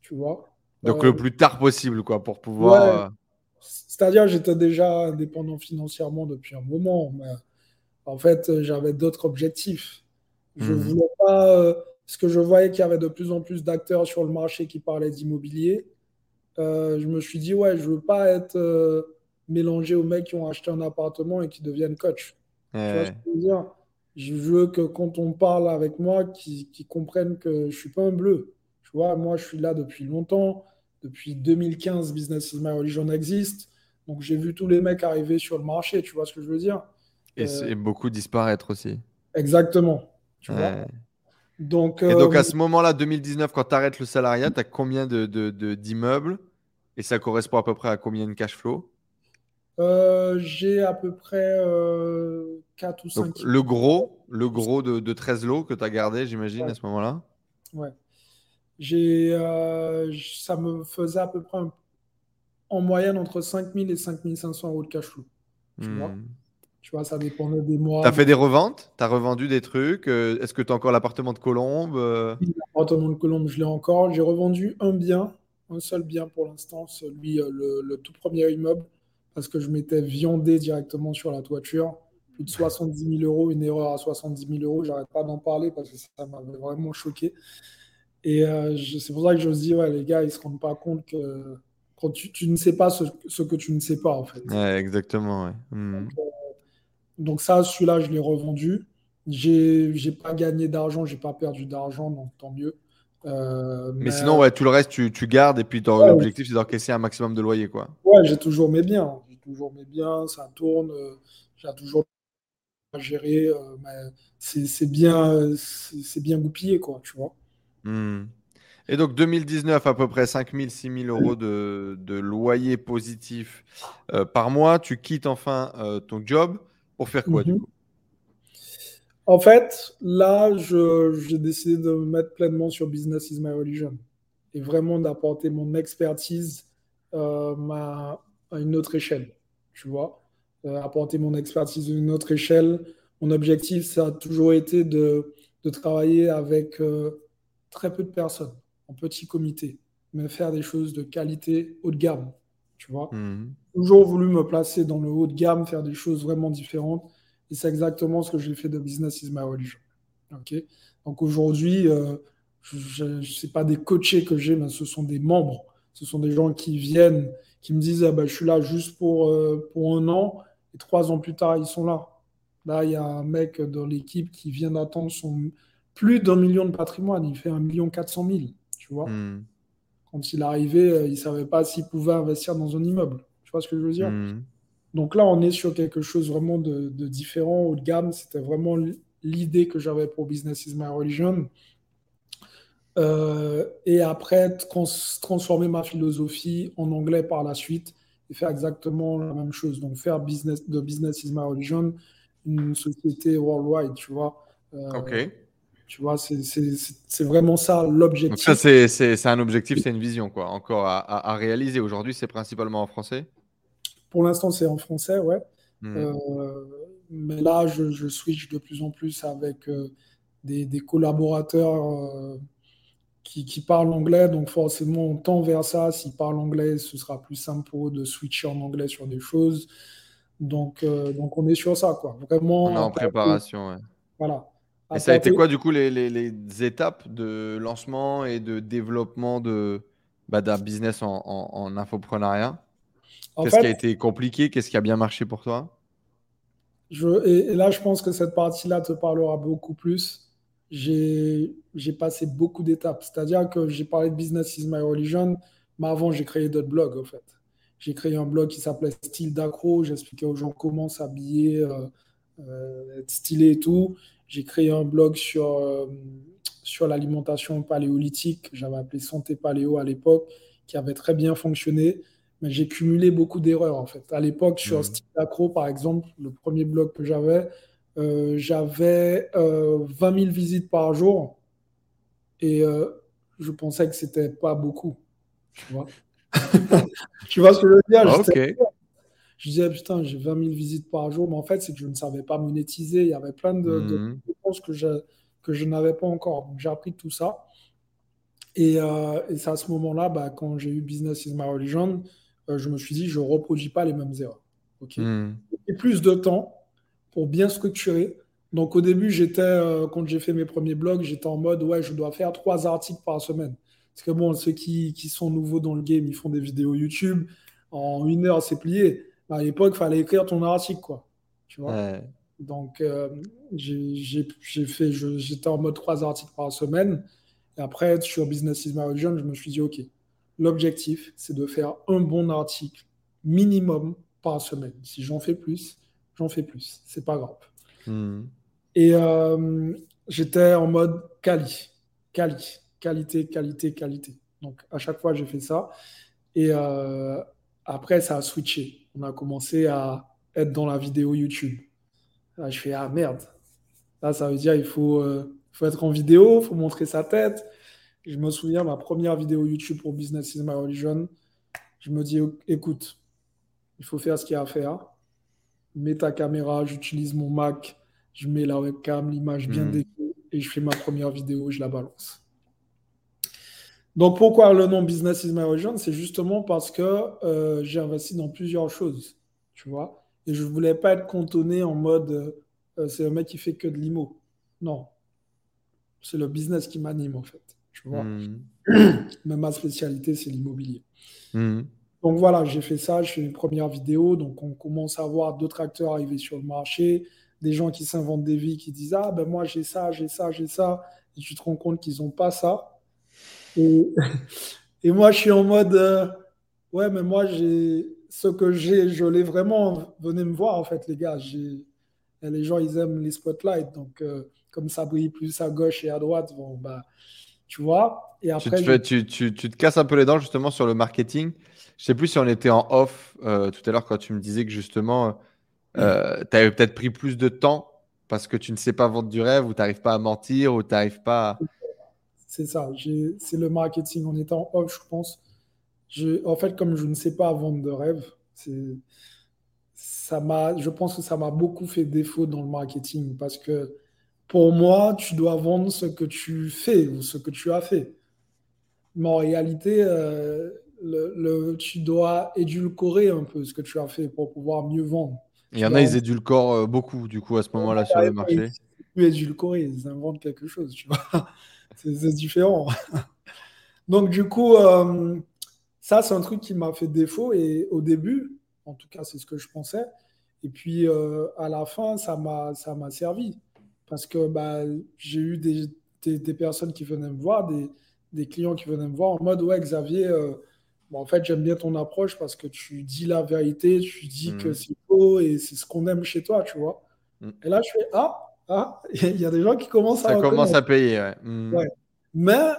tu vois. Donc le euh, plus tard possible, quoi, pour pouvoir... C'est-à-dire, j'étais déjà indépendant financièrement depuis un moment, mais en fait, j'avais d'autres objectifs. Je mhm. voulais pas... parce que je voyais qu'il y avait de plus en plus d'acteurs sur le marché qui parlaient d'immobilier. je me suis dit, ouais, je veux pas être mélanger aux mecs qui ont acheté un appartement et qui deviennent coach. Tu vois ce que je veux dire? Je veux que quand on parle avec moi, qu'ils comprennent que je suis pas un bleu. Tu vois, moi, je suis là depuis longtemps. Depuis 2015, Business is my religion existe. Donc, j'ai vu tous les mecs arriver sur le marché. Tu vois ce que je veux dire? Et, euh, beaucoup disparaître aussi. Exactement. Tu vois? Donc, et donc, à euh, ce moment-là, 2019, quand tu arrêtes le salariat, tu as combien d'immeubles de, de, Et ça correspond à peu près à combien de cash flow? Euh, j'ai à peu près 4 euh, ou 5. le gros, le gros de, de 13 lots que tu as gardé, j'imagine, à ce moment-là? Ouais. J'ai, euh, ça me faisait à peu près en moyenne entre 5000 et 5500 euros de cash flow. Tu vois hmm. Tu vois, ça dépendait des mois. Tu as fait des reventes? Tu as revendu des trucs? Euh, Est-ce que tu as encore l'appartement de Colombe? L'appartement de Colombe, je l'ai encore. J'ai revendu un bien, un seul bien pour l'instant, celui, le, le, tout premier immeuble, parce que je m'étais viandé directement sur la toiture. Plus de 70 000 euros, une erreur à 70 000 euros. J'arrête pas d'en parler parce que ça m'avait vraiment choqué. Et euh, c'est pour ça que je me dis, ouais, les gars, ils se rendent pas compte que quand tu, ne sais pas ce, que tu ne sais pas, en fait. Ouais, exactement. Hmm. Euh, donc, ça, celui-là, je l'ai revendu. J'ai n'ai pas gagné d'argent, j'ai pas perdu d'argent, donc tant mieux. Euh, mais, sinon, ouais, tout le reste, tu, tu gardes et puis l'objectif, c'est d'encaisser un maximum de loyer, quoi. Ouais, j'ai toujours mes biens. J'ai toujours mes biens, ça tourne. j'ai toujours à gérer. c'est bien, c'est bien goupillé, quoi, tu vois. Et donc 2019, à peu près 5 000, 6 000 euros de, de loyer positif euh, par mois. Tu quittes enfin euh, ton job pour faire quoi du mhm. coup? En fait, là, j'ai décidé de me mettre pleinement sur Business is my religion et vraiment d'apporter mon expertise euh, à une autre échelle. Tu vois, apporter mon expertise à une autre échelle. Mon objectif, ça a toujours été de, de travailler avec très peu de personnes, en petit comité, mais faire des choses de qualité haut de gamme, tu vois. Mhm. Toujours voulu me placer dans le haut de gamme, faire des choses vraiment différentes. Et c'est exactement ce que j'ai fait de Business is my religion. ok Donc aujourd'hui, euh, je ne sais pas des coachés que j'ai, mais ce sont des membres. Ce sont des gens qui viennent, qui me disent ah ben, Je suis là juste pour, euh, pour un an, et trois ans plus tard, ils sont là. Là, il y a un mec dans l'équipe qui vient d'attendre son, plus d'un million de patrimoine. Il fait un million quatre cent mille, tu vois. Hmm. Quand il arrivait, euh, il ne savait pas s'il pouvait investir dans un immeuble. Tu vois ce que je veux dire hmm. Donc là, on est sur quelque chose vraiment de, différent, haut de gamme. C'était vraiment l'idée que j'avais pour Business is my religion. Euh, et après, transformer ma philosophie en anglais par la suite et faire exactement la même chose. Donc faire business, de Business is my religion une société worldwide, tu vois. Euh, ok. Tu vois, c'est vraiment ça l'objectif. ça, c'est un objectif, c'est une vision, quoi, encore à, à, réaliser. Aujourd'hui, c'est principalement en français? Pour l'instant, c'est en français, ouais. Hmm. Euh, mais là, je, je, switch de plus en plus avec euh, des, des, collaborateurs euh, qui, qui, parlent anglais. Donc, forcément, on tend vers ça. S'ils parlent anglais, ce sera plus simple pour eux de switcher en anglais sur des choses. Donc, donc on est sur ça, quoi. Vraiment. On est en préparation, ouais. Voilà. Et ça a été quoi, du coup, les, les, les, étapes de lancement et de développement de, bah, d'un business en, en, infoprenariat? Qu'est-ce qui a été compliqué? Qu'est-ce qui a bien marché pour toi? Je, et, là, je pense que cette partie-là te parlera beaucoup plus. J'ai, j'ai passé beaucoup d'étapes. C'est-à-dire que j'ai parlé de Business is my religion, mais avant, j'ai créé d'autres blogs, en fait. J'ai créé un blog qui s'appelait Style d'accro. J'expliquais aux gens comment s'habiller, euh, euh, être stylé et tout. J'ai créé un blog sur, euh, sur l'alimentation paléolithique, j'avais appelé Santé Paléo à l'époque, qui avait très bien fonctionné, mais j'ai cumulé beaucoup d'erreurs en fait. À l'époque, sur mmh. Style par exemple, le premier blog que j'avais, euh, j'avais 20 euh, 000 visites par jour et je pensais que c'était pas beaucoup. Tu vois, tu vois ce que je veux dire? Je disais, putain, j'ai 20 000 visites par jour, mais en fait, c'est que je ne savais pas monétiser. Il y avait plein de, mmh. choses que je, que je n'avais pas encore. Donc, j'ai appris tout ça. Et, euh, et c'est à ce moment-là, bah, quand j'ai eu Business is my religion, euh, je me suis dit, je ne reproduis pas les mêmes erreurs. Ok. Mmh. Et plus de temps pour bien structurer. Donc, au début, j'étais, euh, quand j'ai fait mes premiers blogs, j'étais en mode, ouais, je dois faire trois articles par semaine. Parce que bon, ceux qui, qui sont nouveaux dans le game, ils font des vidéos YouTube. En une heure, c'est plié à l'époque, il fallait écrire ton article, quoi. Tu vois Donc, euh, j'ai fait, j'étais en mode trois articles par semaine. Et après, sur Business is my religion, je me suis dit, OK, l'objectif, c'est de faire un bon article minimum par semaine. Si j'en fais plus, j'en fais plus. C'est pas grave. Hmm. Et euh, j'étais en mode quali, quali, qualité, qualité, qualité. Donc, à chaque fois, j'ai fait ça. Et euh, après, ça a switché on a commencé à être dans la vidéo YouTube. Là, je fais Ah merde. Là, ça veut dire il faut, euh, faut être en vidéo, il faut montrer sa tête. je me souviens, ma première vidéo YouTube pour Business is my religion, je me dis Écoute, il faut faire ce qu'il y a à faire. mets ta caméra, j'utilise mon Mac, je mets la webcam, l'image bien mmh. et je fais ma première vidéo, je la balance. Donc pourquoi le nom Business is my religion C'est justement parce que euh, j'ai investi dans plusieurs choses, tu vois. Et je ne voulais pas être cantonné en mode euh, c'est un mec qui fait que de l'IMO. Non. C'est le business qui m'anime en fait, tu vois. Hmm. Mais ma spécialité, c'est l'immobilier. Hmm. Donc voilà, j'ai fait ça, je fais une première vidéo. Donc on commence à voir d'autres acteurs arriver sur le marché, des gens qui s'inventent des vies, qui disent Ah ben moi j'ai ça, j'ai ça, j'ai ça. Et tu te rends compte qu'ils n'ont pas ça. Et, moi, je suis en mode, euh, ouais, mais moi, j'ai ce que j'ai, je l'ai vraiment. Venez me voir, en fait, les gars. Les gens, ils aiment les spotlights. Donc, euh, comme ça brille plus à gauche et à droite, bon, bah, tu vois. Et après, tu, te tu, tu, tu, te casses un peu les dents, justement, sur le marketing. Je sais plus si on était en off euh, tout à l'heure quand tu me disais que, justement, tu avais peut-être pris plus de temps parce que tu ne sais pas vendre du rêve ou tu n'arrives pas à mentir ou tu n'arrives pas à c'est ça. C'est le marketing en étant off, je pense. en fait, comme je ne sais pas vendre de rêve, ça je pense que ça m'a beaucoup fait défaut dans le marketing parce que pour moi, tu dois vendre ce que tu fais ou ce que tu as fait. Mais en réalité, euh, le, tu dois édulcorer un peu ce que tu as fait pour pouvoir mieux vendre. Il y en a, ils édulcorent euh, beaucoup, du coup, à ce moment-là, sur le marché. Ils édulcorer, ils inventent quelque chose, tu vois c'est différent. Donc, du coup, euh, ça, c'est un truc qui m'a fait défaut. Et au début, en tout cas, c'est ce que je pensais. Et puis, euh, à la fin, ça m'a servi. Parce que bah, j'ai eu des, des, personnes qui venaient me voir, des, des, clients qui venaient me voir en mode Ouais, Xavier, euh, bon, en fait, j'aime bien ton approche parce que tu dis la vérité, tu dis que mm. c'est beau et c'est ce qu'on aime chez toi, tu vois. Mm. Et là, je fais Ah, ah, il y a des gens qui commencent à. Ça commence à payer, hmm. ouais. Mais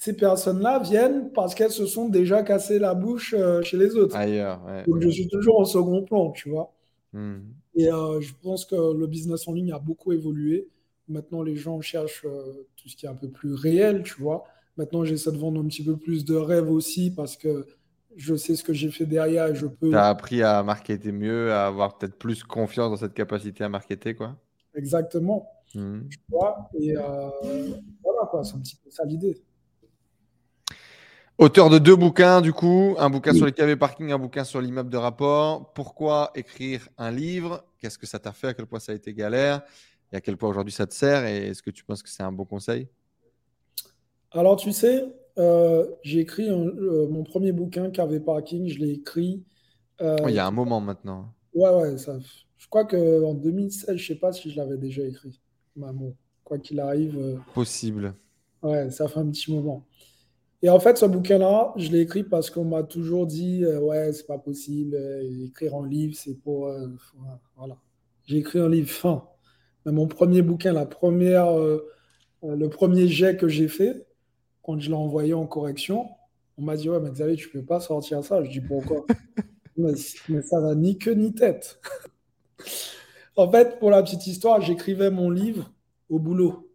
ces personnes-là viennent parce qu'elles se sont déjà cassées la bouche euh, chez les autres. Ailleurs, Donc je suis toujours en second plan, tu vois. Hmm. Et euh, je pense que le business en ligne a beaucoup évolué. Maintenant, les gens cherchent euh, tout ce qui est un peu plus réel, tu vois. Maintenant, j'essaie de vendre un petit peu plus de rêves aussi parce que je sais ce que j'ai fait derrière et je peux. Tu as appris à marketer mieux, à avoir peut-être plus confiance dans cette capacité à marketer, quoi. Exactement. Mmh. Tu vois Et euh, voilà, quoi, c'est un petit peu ça l'idée. Auteur de deux bouquins, du coup, un bouquin sur les KV parking, un bouquin sur l'immeuble de rapport. Pourquoi écrire un livre? Qu'est-ce que ça t'a fait? À quel point ça a été galère? Et à quel point aujourd'hui ça te sert? Et est-ce que tu penses que c'est un bon conseil? Alors, tu sais, euh, j'ai écrit euh, mon premier bouquin, KV Parking, je l'ai écrit. il y a un moment maintenant. Ouais, ouais, ça, je crois qu'en 2016, je ne sais pas si je l'avais déjà écrit. Maman, quoi qu'il arrive. Euh, Possible. Ouais, ça fait un petit moment. Et en fait, ce bouquin-là, je l'ai écrit parce qu'on m'a toujours dit euh, Ouais, c'est pas possible, euh, écrire un livre, c'est pour. voilà. J'ai écrit un livre fin. Mais mon premier bouquin, la première, le premier jet que j'ai fait, quand je l'ai envoyé en correction, on m'a dit Ouais, mais Xavier, tu peux pas sortir ça. Je dis Pourquoi? Mais, mais ça n'a ni queue ni tête en fait, pour la petite histoire, j'écrivais mon livre au boulot.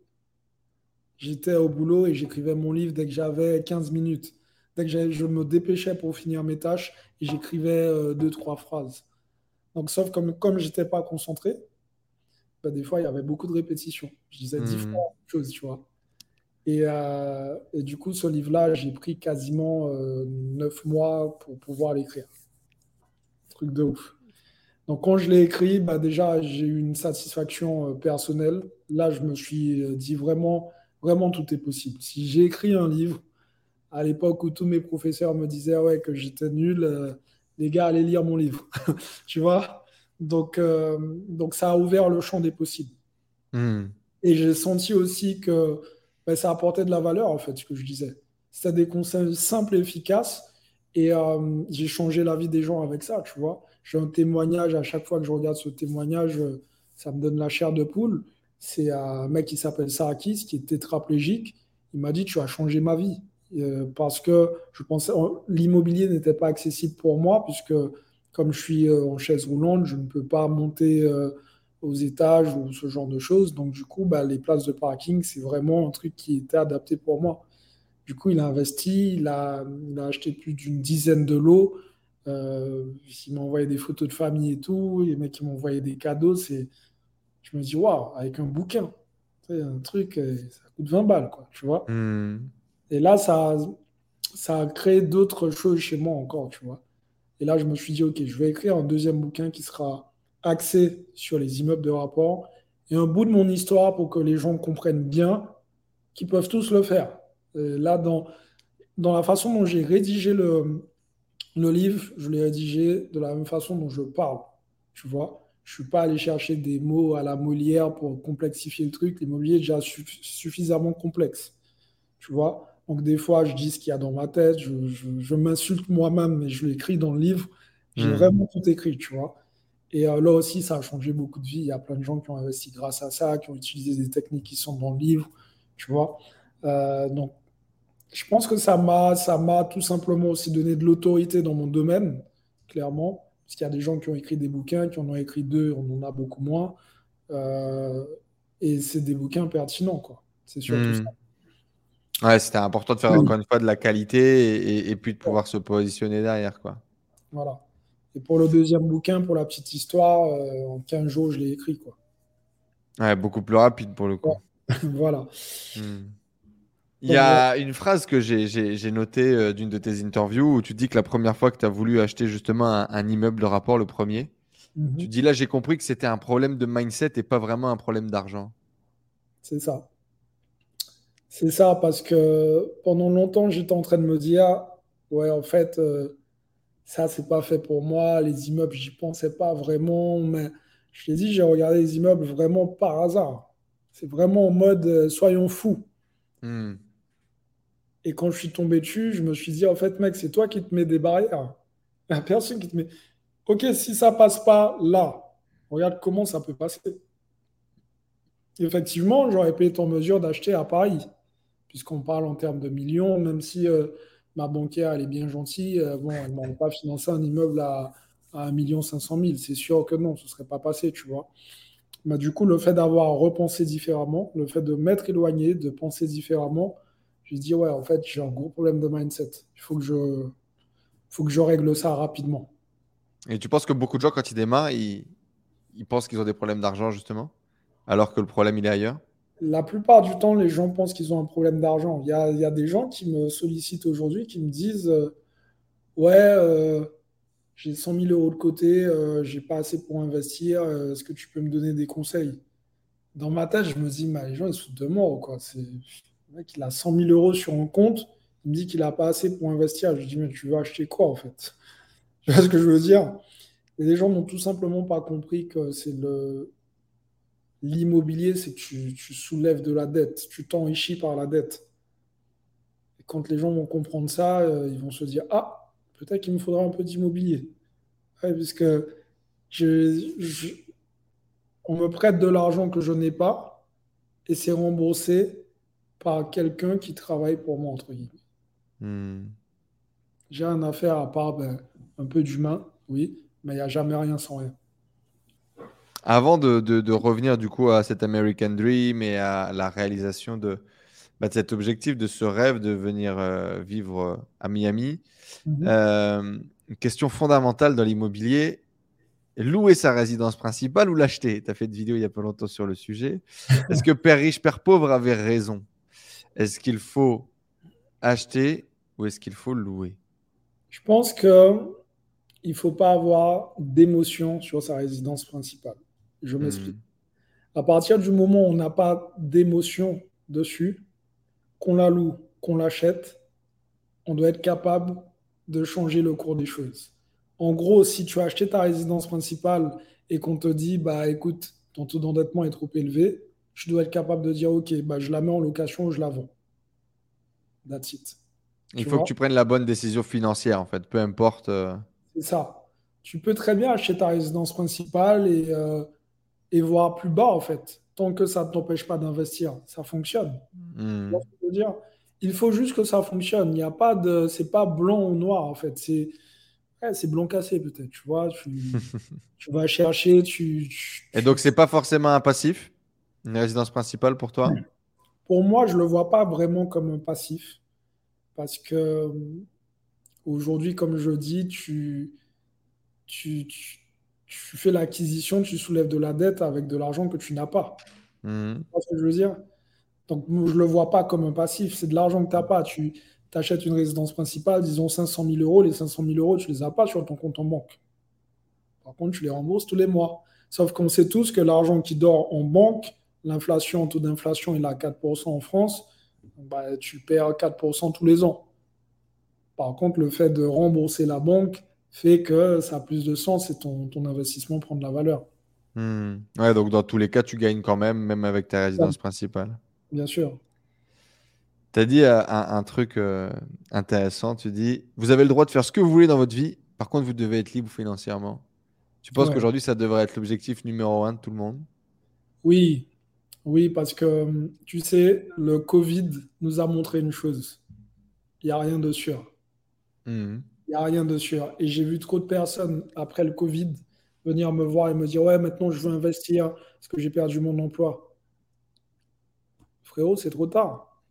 J'étais au boulot et j'écrivais mon livre dès que j'avais 15 minutes. Dès que je me dépêchais pour finir mes tâches et j'écrivais euh, deux, trois phrases. Donc, sauf comme, comme je n'étais pas concentré, bah, des fois, il y avait beaucoup de répétitions. Je disais dix hmm. fois la même chose, tu vois. Et, euh, et, du coup, ce livre-là, j'ai pris quasiment euh, neuf mois pour pouvoir l'écrire. Truc de ouf. Donc quand je l'ai écrit, bah déjà j'ai eu une satisfaction euh, personnelle. Là, je me suis euh, dit vraiment, vraiment tout est possible. Si j'ai écrit un livre à l'époque où tous mes professeurs me disaient ouais que j'étais nul, euh, les gars allez lire mon livre, tu vois? Donc donc ça a ouvert le champ des possibles. Hmm. Et j'ai senti aussi que bah, ça apportait de la valeur en fait ce que je disais. C'était des conseils simples et efficaces et j'ai changé la vie des gens avec ça, tu vois j'ai un témoignage, à chaque fois que je regarde ce témoignage, euh, ça me donne la chair de poule. C'est un mec qui s'appelle Sarakis, qui est tétraplégique. Il m'a dit Tu as changé ma vie. Euh, parce que je pensais l'immobilier n'était pas accessible pour moi, puisque comme je suis euh, en chaise roulante, je ne peux pas monter aux étages ou ce genre de choses. Donc, du coup, bah, les places de parking, c'est vraiment un truc qui était adapté pour moi. Du coup, il a investi, il a, il a acheté plus d'une dizaine de lots. Euh, ils m'envoyaient des photos de famille et tout. Les mecs qui m'envoyaient des cadeaux. C'est, je me dis, waouh, avec un bouquin, c'est un truc, euh, ça coûte 20 balles, quoi, tu vois. Hmm. Et là, ça, ça a créé d'autres choses chez moi encore, tu vois. Et là, je me suis dit, OK, je vais écrire un deuxième bouquin qui sera axé sur les immeubles de rapport et un bout de mon histoire pour que les gens comprennent bien qu'ils peuvent tous le faire. là, dans, dans la façon dont j'ai rédigé le, le livre, je l'ai rédigé de la même façon dont je parle, tu vois. Je suis pas allé chercher des mots à la Molière pour complexifier le truc. L'immobilier est déjà suffisamment complexe, tu vois. Donc des fois, je dis ce qu'il y a dans ma tête, je, m'insulte moi-même, mais je l'écris dans le livre. J'ai hmm. vraiment tout écrit, tu vois. Et euh, là aussi, ça a changé beaucoup de vie. Il y a plein de gens qui ont investi grâce à ça, qui ont utilisé des techniques qui sont dans le livre, tu vois. Euh, donc, je pense que ça m'a, ça m'a tout simplement aussi donné de l'autorité dans mon domaine, clairement. Parce qu'il y a des gens qui ont écrit des bouquins, qui en ont écrit deux, on en a beaucoup moins. Euh, et c'est des bouquins pertinents, quoi. C'est sûr. Hmm. Ouais, c'était important de faire encore une fois de la qualité et, puis de pouvoir se positionner derrière. Quoi. Voilà. Et pour le deuxième bouquin, pour la petite histoire, euh, en 15 jours, je l'ai écrit. Quoi. Ouais, beaucoup plus rapide pour le coup. voilà. Hmm. Il y a une phrase que j'ai notée euh, d'une de tes interviews où tu dis que la première fois que tu as voulu acheter justement un, immeuble de rapport, le premier, mhm. tu dis là, j'ai compris que c'était un problème de mindset et pas vraiment un problème d'argent. C'est ça. C'est ça, parce que pendant longtemps, j'étais en train de me dire, ouais, en fait, euh, ça, c'est pas fait pour moi. Les immeubles, j'y pensais pas vraiment. Mais je t'ai dit, j'ai regardé les immeubles vraiment par hasard. C'est vraiment en mode, euh, soyons fous. Hmm. Et quand je suis tombé dessus, je me suis dit, en fait, mec, c'est toi qui te mets des barrières. Il personne qui te met. Ok, si ça passe pas là, regarde comment ça peut passer. Effectivement, j'aurais pu être en mesure d'acheter à Paris puisqu'on parle en termes de millions, même si euh, ma banquière, elle est bien gentille, euh, bon, elle ne m'aurait pas financé un immeuble à, à 1 500 000. C'est sûr que non, ce ne serait pas passé, tu vois. Mais du coup, le fait d'avoir repensé différemment, le fait de m'être éloigné, de penser différemment, je dis ouais, en fait, j'ai un gros problème de mindset. Il faut que je, faut que je règle ça rapidement. Et tu penses que beaucoup de gens, quand ils démarrent, ils, ils pensent qu'ils ont des problèmes d'argent, justement, alors que le problème, il est ailleurs? La plupart du temps, les gens pensent qu'ils ont un problème d'argent. Il y a, des gens qui me sollicitent aujourd'hui, qui me disent euh, Ouais, euh, j'ai 100 000 euros de côté, euh, j'ai pas assez pour investir, est-ce que tu peux me donner des conseils? Dans ma tête, je me dis mais Les gens, ils se foutent de moi. Quoi. C'est... Le mec, il a 100 000 euros sur un compte, il me dit qu'il n'a pas assez pour investir. Je dis Mais tu veux acheter quoi en fait? Tu vois ce que je veux dire? Et les gens n'ont tout simplement pas compris que c'est L'immobilier, c'est que tu, soulèves de la dette, tu t'enrichis par la dette. Et quand les gens vont comprendre ça, euh, ils vont se dire Ah, peut-être qu'il me faudra un peu d'immobilier. puisque on me prête de l'argent que je n'ai pas et c'est remboursé par quelqu'un qui travaille pour moi, entre guillemets. Hmm. J'ai un affaire à part ben, un peu d'humain, oui, mais il n'y a jamais rien sans rien. Avant de, revenir du coup à cet American Dream et à la réalisation de, bah, cet objectif, de ce rêve de venir euh, vivre euh, à Miami, mhm. euh, une question fondamentale dans l'immobilier, louer sa résidence principale ou l'acheter? Tu as fait une vidéo il n'y a pas longtemps sur le sujet. Est-ce que Père riche, Père pauvre avait raison? Est-ce qu'il faut acheter ou est-ce qu'il faut louer? Je pense que il faut pas avoir d'émotion sur sa résidence principale. Je m'explique. Hmm. À partir du moment où on n'a pas d'émotion dessus, qu'on la loue, qu'on l'achète, on doit être capable de changer le cours des choses. En gros, si tu as acheté ta résidence principale et qu'on te dit, bah écoute, ton taux d'endettement est trop élevé, tu dois être capable de dire, ok, bah, je la mets en location ou je la vends. That's it. Il faut que tu prennes la bonne décision financière, en fait, peu importe. Euh. C'est ça. Tu peux très bien acheter ta résidence principale et euh, et voir plus bas, en fait. Tant que ça ne t'empêche pas d'investir, ça fonctionne. Hmm. dire? Il faut juste que ça fonctionne. Il n'y a pas de. C'est pas blanc ou noir, en fait. C'est. c'est blanc cassé peut-être, tu vois. Tu, vas chercher, tu, Et donc, c'est pas forcément un passif, une résidence principale pour toi? Pour moi, je le vois pas vraiment comme un passif. Parce que Aujourd'hui, comme je dis, tu, tu, fais l'acquisition, tu soulèves de la dette avec de l'argent que tu n'as pas. Mmh. Tu vois ce que je veux dire? Donc, je ne le vois pas comme un passif. C'est de l'argent que tu n'as pas. Tu achètes une résidence principale, disons 500 000 euros. Les 500 000 euros, tu ne les as pas sur ton compte en banque. Par contre, tu les rembourses tous les mois. Sauf qu'on sait tous que l'argent qui dort en banque, l'inflation, taux d'inflation, il est à 4% en France, bah, tu perds 4% tous les ans. Par contre, le fait de rembourser la banque fait que ça a plus de sens et ton, ton investissement prend de la valeur. Hmm. Ouais, donc dans tous les cas, tu gagnes quand même, même avec ta résidence principale. Bien sûr. Tu as dit euh, un, truc euh, intéressant. Tu dis, vous avez le droit de faire ce que vous voulez dans votre vie. Par contre, vous devez être libre financièrement. Tu penses qu'aujourd'hui, ça devrait être l'objectif numéro un de tout le monde? Oui, oui, parce que tu sais, le Covid nous a montré une chose. Il n'y a rien de sûr. Hmm. Il n'y a rien de sûr. Et j'ai vu trop de personnes après le Covid venir me voir et me dire Ouais, maintenant je veux investir parce que j'ai perdu mon emploi. Frérot, c'est trop tard.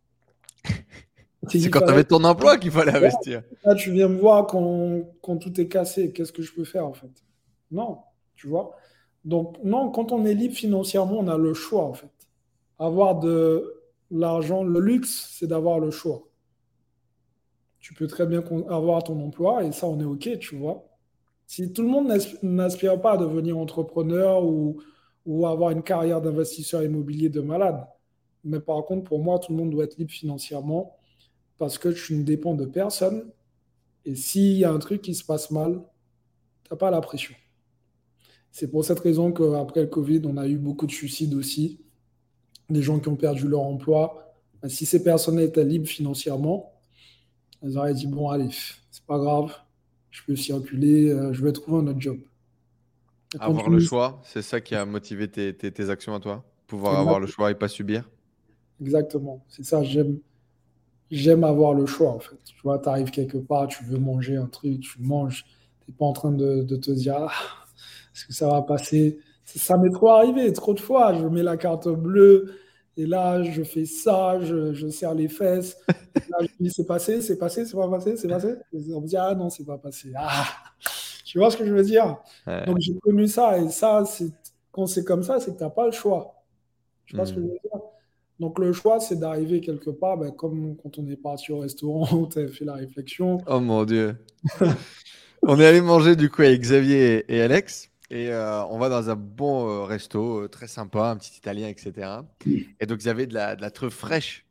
c'est quand tu avais ton emploi qu'il fallait investir. Là, tu viens me voir quand, quand tout est cassé. Qu'est-ce que je peux faire en fait? Non, tu vois? Donc, non, quand on est libre financièrement, on a le choix en fait avoir de l'argent, le luxe, c'est d'avoir le choix. Tu peux très bien avoir ton emploi et ça, on est OK, tu vois. Si tout le monde n'aspire pas à devenir entrepreneur ou, avoir une carrière d'investisseur immobilier de malade, mais par contre, pour moi, tout le monde doit être libre financièrement parce que tu ne dépends de personne. Et s'il y a un truc qui se passe mal, tu n'as pas la pression. C'est pour cette raison qu'après le Covid, on a eu beaucoup de suicides aussi des gens qui ont perdu leur emploi. Ben, si ces personnes étaient libres financièrement, elles auraient dit bon, allez, c'est pas grave, je peux circuler, euh, je vais trouver un autre job. avoir le choix, c'est ça qui a motivé tes, tes, actions à toi? Pouvoir avoir le choix et pas subir? Exactement, c'est ça, j'aime. J'aime avoir le choix en fait. Tu vois, tu arrives quelque part, tu veux manger un truc, tu manges, tu n'es pas en train de, de te dire ah, est-ce que ça va passer? Ça m'est trop arrivé, trop de fois. Je mets la carte bleue et là, je fais ça, je, je serre les fesses. là, je dis, c'est passé, c'est passé, c'est pas passé, c'est passé. on me dit, ah non, c'est pas passé. Ah, tu vois ce que je veux dire? Donc, j'ai connu ça. Et ça, quand c'est comme ça, c'est que tu n'as pas le choix. Tu vois ce que je veux dire? Donc le choix, c'est d'arriver quelque part, ben, comme quand on est parti au restaurant où tu avais fait la réflexion. Oh mon Dieu. on est allé manger du coup avec Xavier et Alex. Et euh, on va dans un bon euh, resto, euh, très sympa, un petit italien, etc. Et donc, il y avait de la, de la truffe fraîche.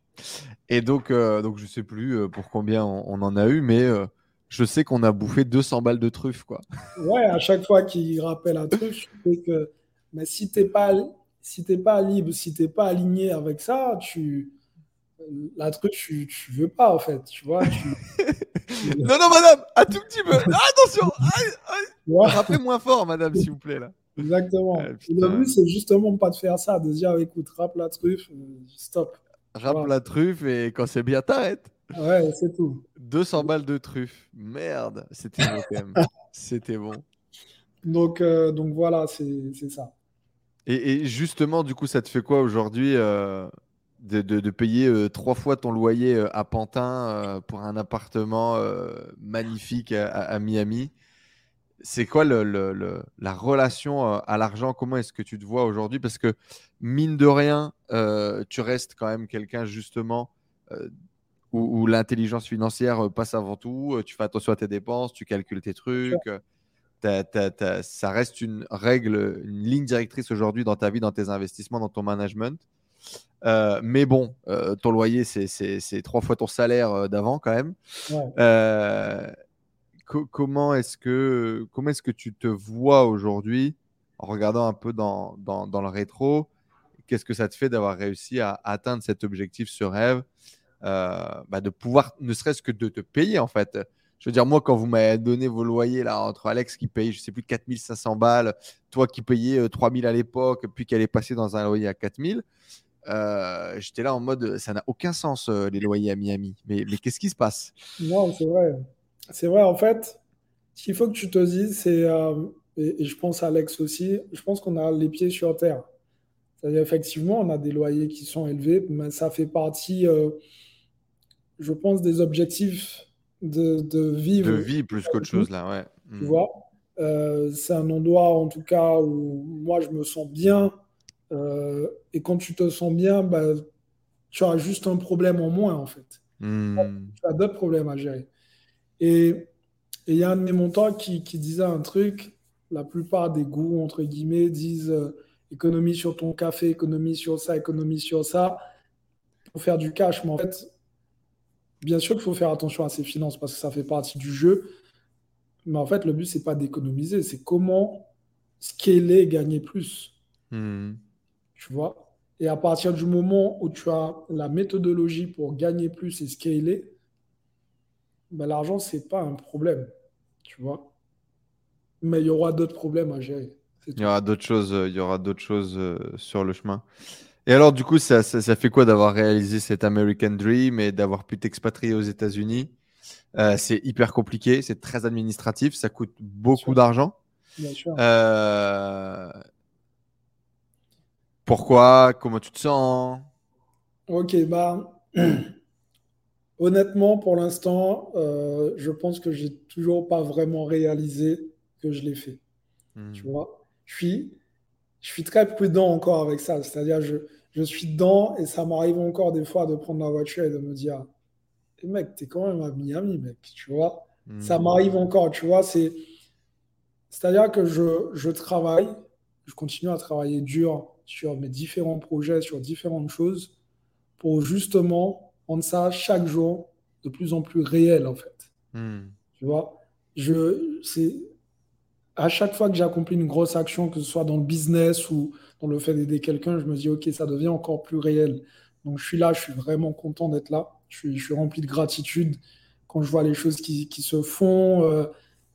Et donc, donc je sais plus pour combien on, en a eu, mais je sais qu'on a bouffé 200 balles de truffe, quoi. Ouais, à chaque fois qu'il rappelle un truffe, je sais que mais si t'es pas si pas libre, si t'es pas aligné avec ça, tu la truffe, tu, tu veux pas en fait, tu vois. non, non, madame, un tout petit peu. attention Rappelez moins fort, madame, s'il vous plaît. là. Exactement. Ah, le but, c'est justement pas de faire ça, de dire écoute, rappe la truffe, euh, stop. Rappe la truffe et quand c'est bien, t'arrêtes. Ouais, c'est tout. 200 balles de truffe. Merde, c'était bon quand même. c'était bon. Donc, euh, donc voilà, c'est ça. Et, justement, du coup, ça te fait quoi aujourd'hui euh, de, payer euh, trois fois ton loyer euh, à Pantin euh, pour un appartement magnifique à, Miami. C'est quoi le, la relation à l'argent? Comment est-ce que tu te vois aujourd'hui? Parce que mine de rien, tu restes quand même quelqu'un justement où, l'intelligence financière passe avant tout. Tu fais attention à tes dépenses, tu calcules tes trucs. ça reste une règle, une ligne directrice aujourd'hui dans ta vie, dans tes investissements, dans ton management. Euh, mais bon, euh, ton loyer, c'est trois fois ton salaire euh, d'avant quand même. comment est-ce que, comment est que tu te vois aujourd'hui en regardant un peu dans, dans, dans le rétro? Qu'est-ce que ça te fait d'avoir réussi à atteindre cet objectif, ce rêve bah de pouvoir, ne serait-ce que de te payer en fait? Je veux dire, moi, quand vous m'avez donné vos loyers, là, entre Alex qui paye, je sais plus, 4500 balles, toi qui payais 3000 à l'époque, puis qui allait passer dans un loyer à 4000, euh, j'étais là en mode, ça n'a aucun sens euh, les loyers à Miami. Mais, mais qu'est-ce qui se passe? Non, c'est vrai. C'est vrai, en fait, ce qu'il faut que tu te dises, c'est, euh, et, je pense à Alex aussi, je pense qu'on a les pieds sur terre. C'est-à-dire, effectivement, on a des loyers qui sont élevés, mais ça fait partie, je pense, des objectifs de, vivre. De vie plus qu'autre chose, là, ouais. Tu hmm. vois? C'est un endroit, en tout cas, où moi, je me sens bien. Euh, et quand tu te sens bien, bah, tu as juste un problème en moins, en fait. Hmm. Tu as d'autres problèmes à gérer. Et il y a un de mes montants qui, qui, disait un truc. La plupart des goûts, entre guillemets, disent euh, économie sur ton café, économie sur ça, économie sur ça, pour faire du cash. Mais en fait, bien sûr qu'il faut faire attention à ses finances parce que ça fait partie du jeu. Mais en fait, le but, c'est pas d'économiser, c'est comment scaler et gagner plus. Hmm. Tu vois Et à partir du moment où tu as la méthodologie pour gagner plus et scaler, ben, l'argent, c'est pas un problème. Tu vois Mais il y aura d'autres problèmes à gérer. Il y aura d'autres choses, euh, il y aura d'autres choses euh, sur le chemin. Et alors, du coup, ça, ça, fait quoi d'avoir réalisé cet American Dream et d'avoir pu t'expatrier aux États-Unis? Euh, C'est hyper compliqué, c'est très administratif, ça coûte beaucoup d'argent. Bien sûr. Euh... Pourquoi? Comment tu te sens? Ok, bah. Honnêtement, pour l'instant, euh, je pense que j'ai toujours pas vraiment réalisé que je l'ai fait. Hmm. Tu vois? Je suis je suis très prudent encore avec ça. C'est-à-dire, je, je suis dedans et ça m'arrive encore des fois de prendre la voiture et de me dire hey mec, t'es quand même à Miami, mec, tu vois? Ça hmm. m'arrive encore, tu vois? C'est, c'est-à-dire que je, je travaille, je continue à travailler dur sur mes différents projets, sur différentes choses, pour justement rendre ça chaque jour de plus en plus réel, en fait. Hmm. Tu vois, je, c'est, à chaque fois que j'accomplis une grosse action, que ce soit dans le business ou dans le fait d'aider quelqu'un, je me dis, OK, ça devient encore plus réel. Donc, je suis là, je suis vraiment content d'être là. Je suis, je suis, rempli de gratitude quand je vois les choses qui, qui se font. Euh,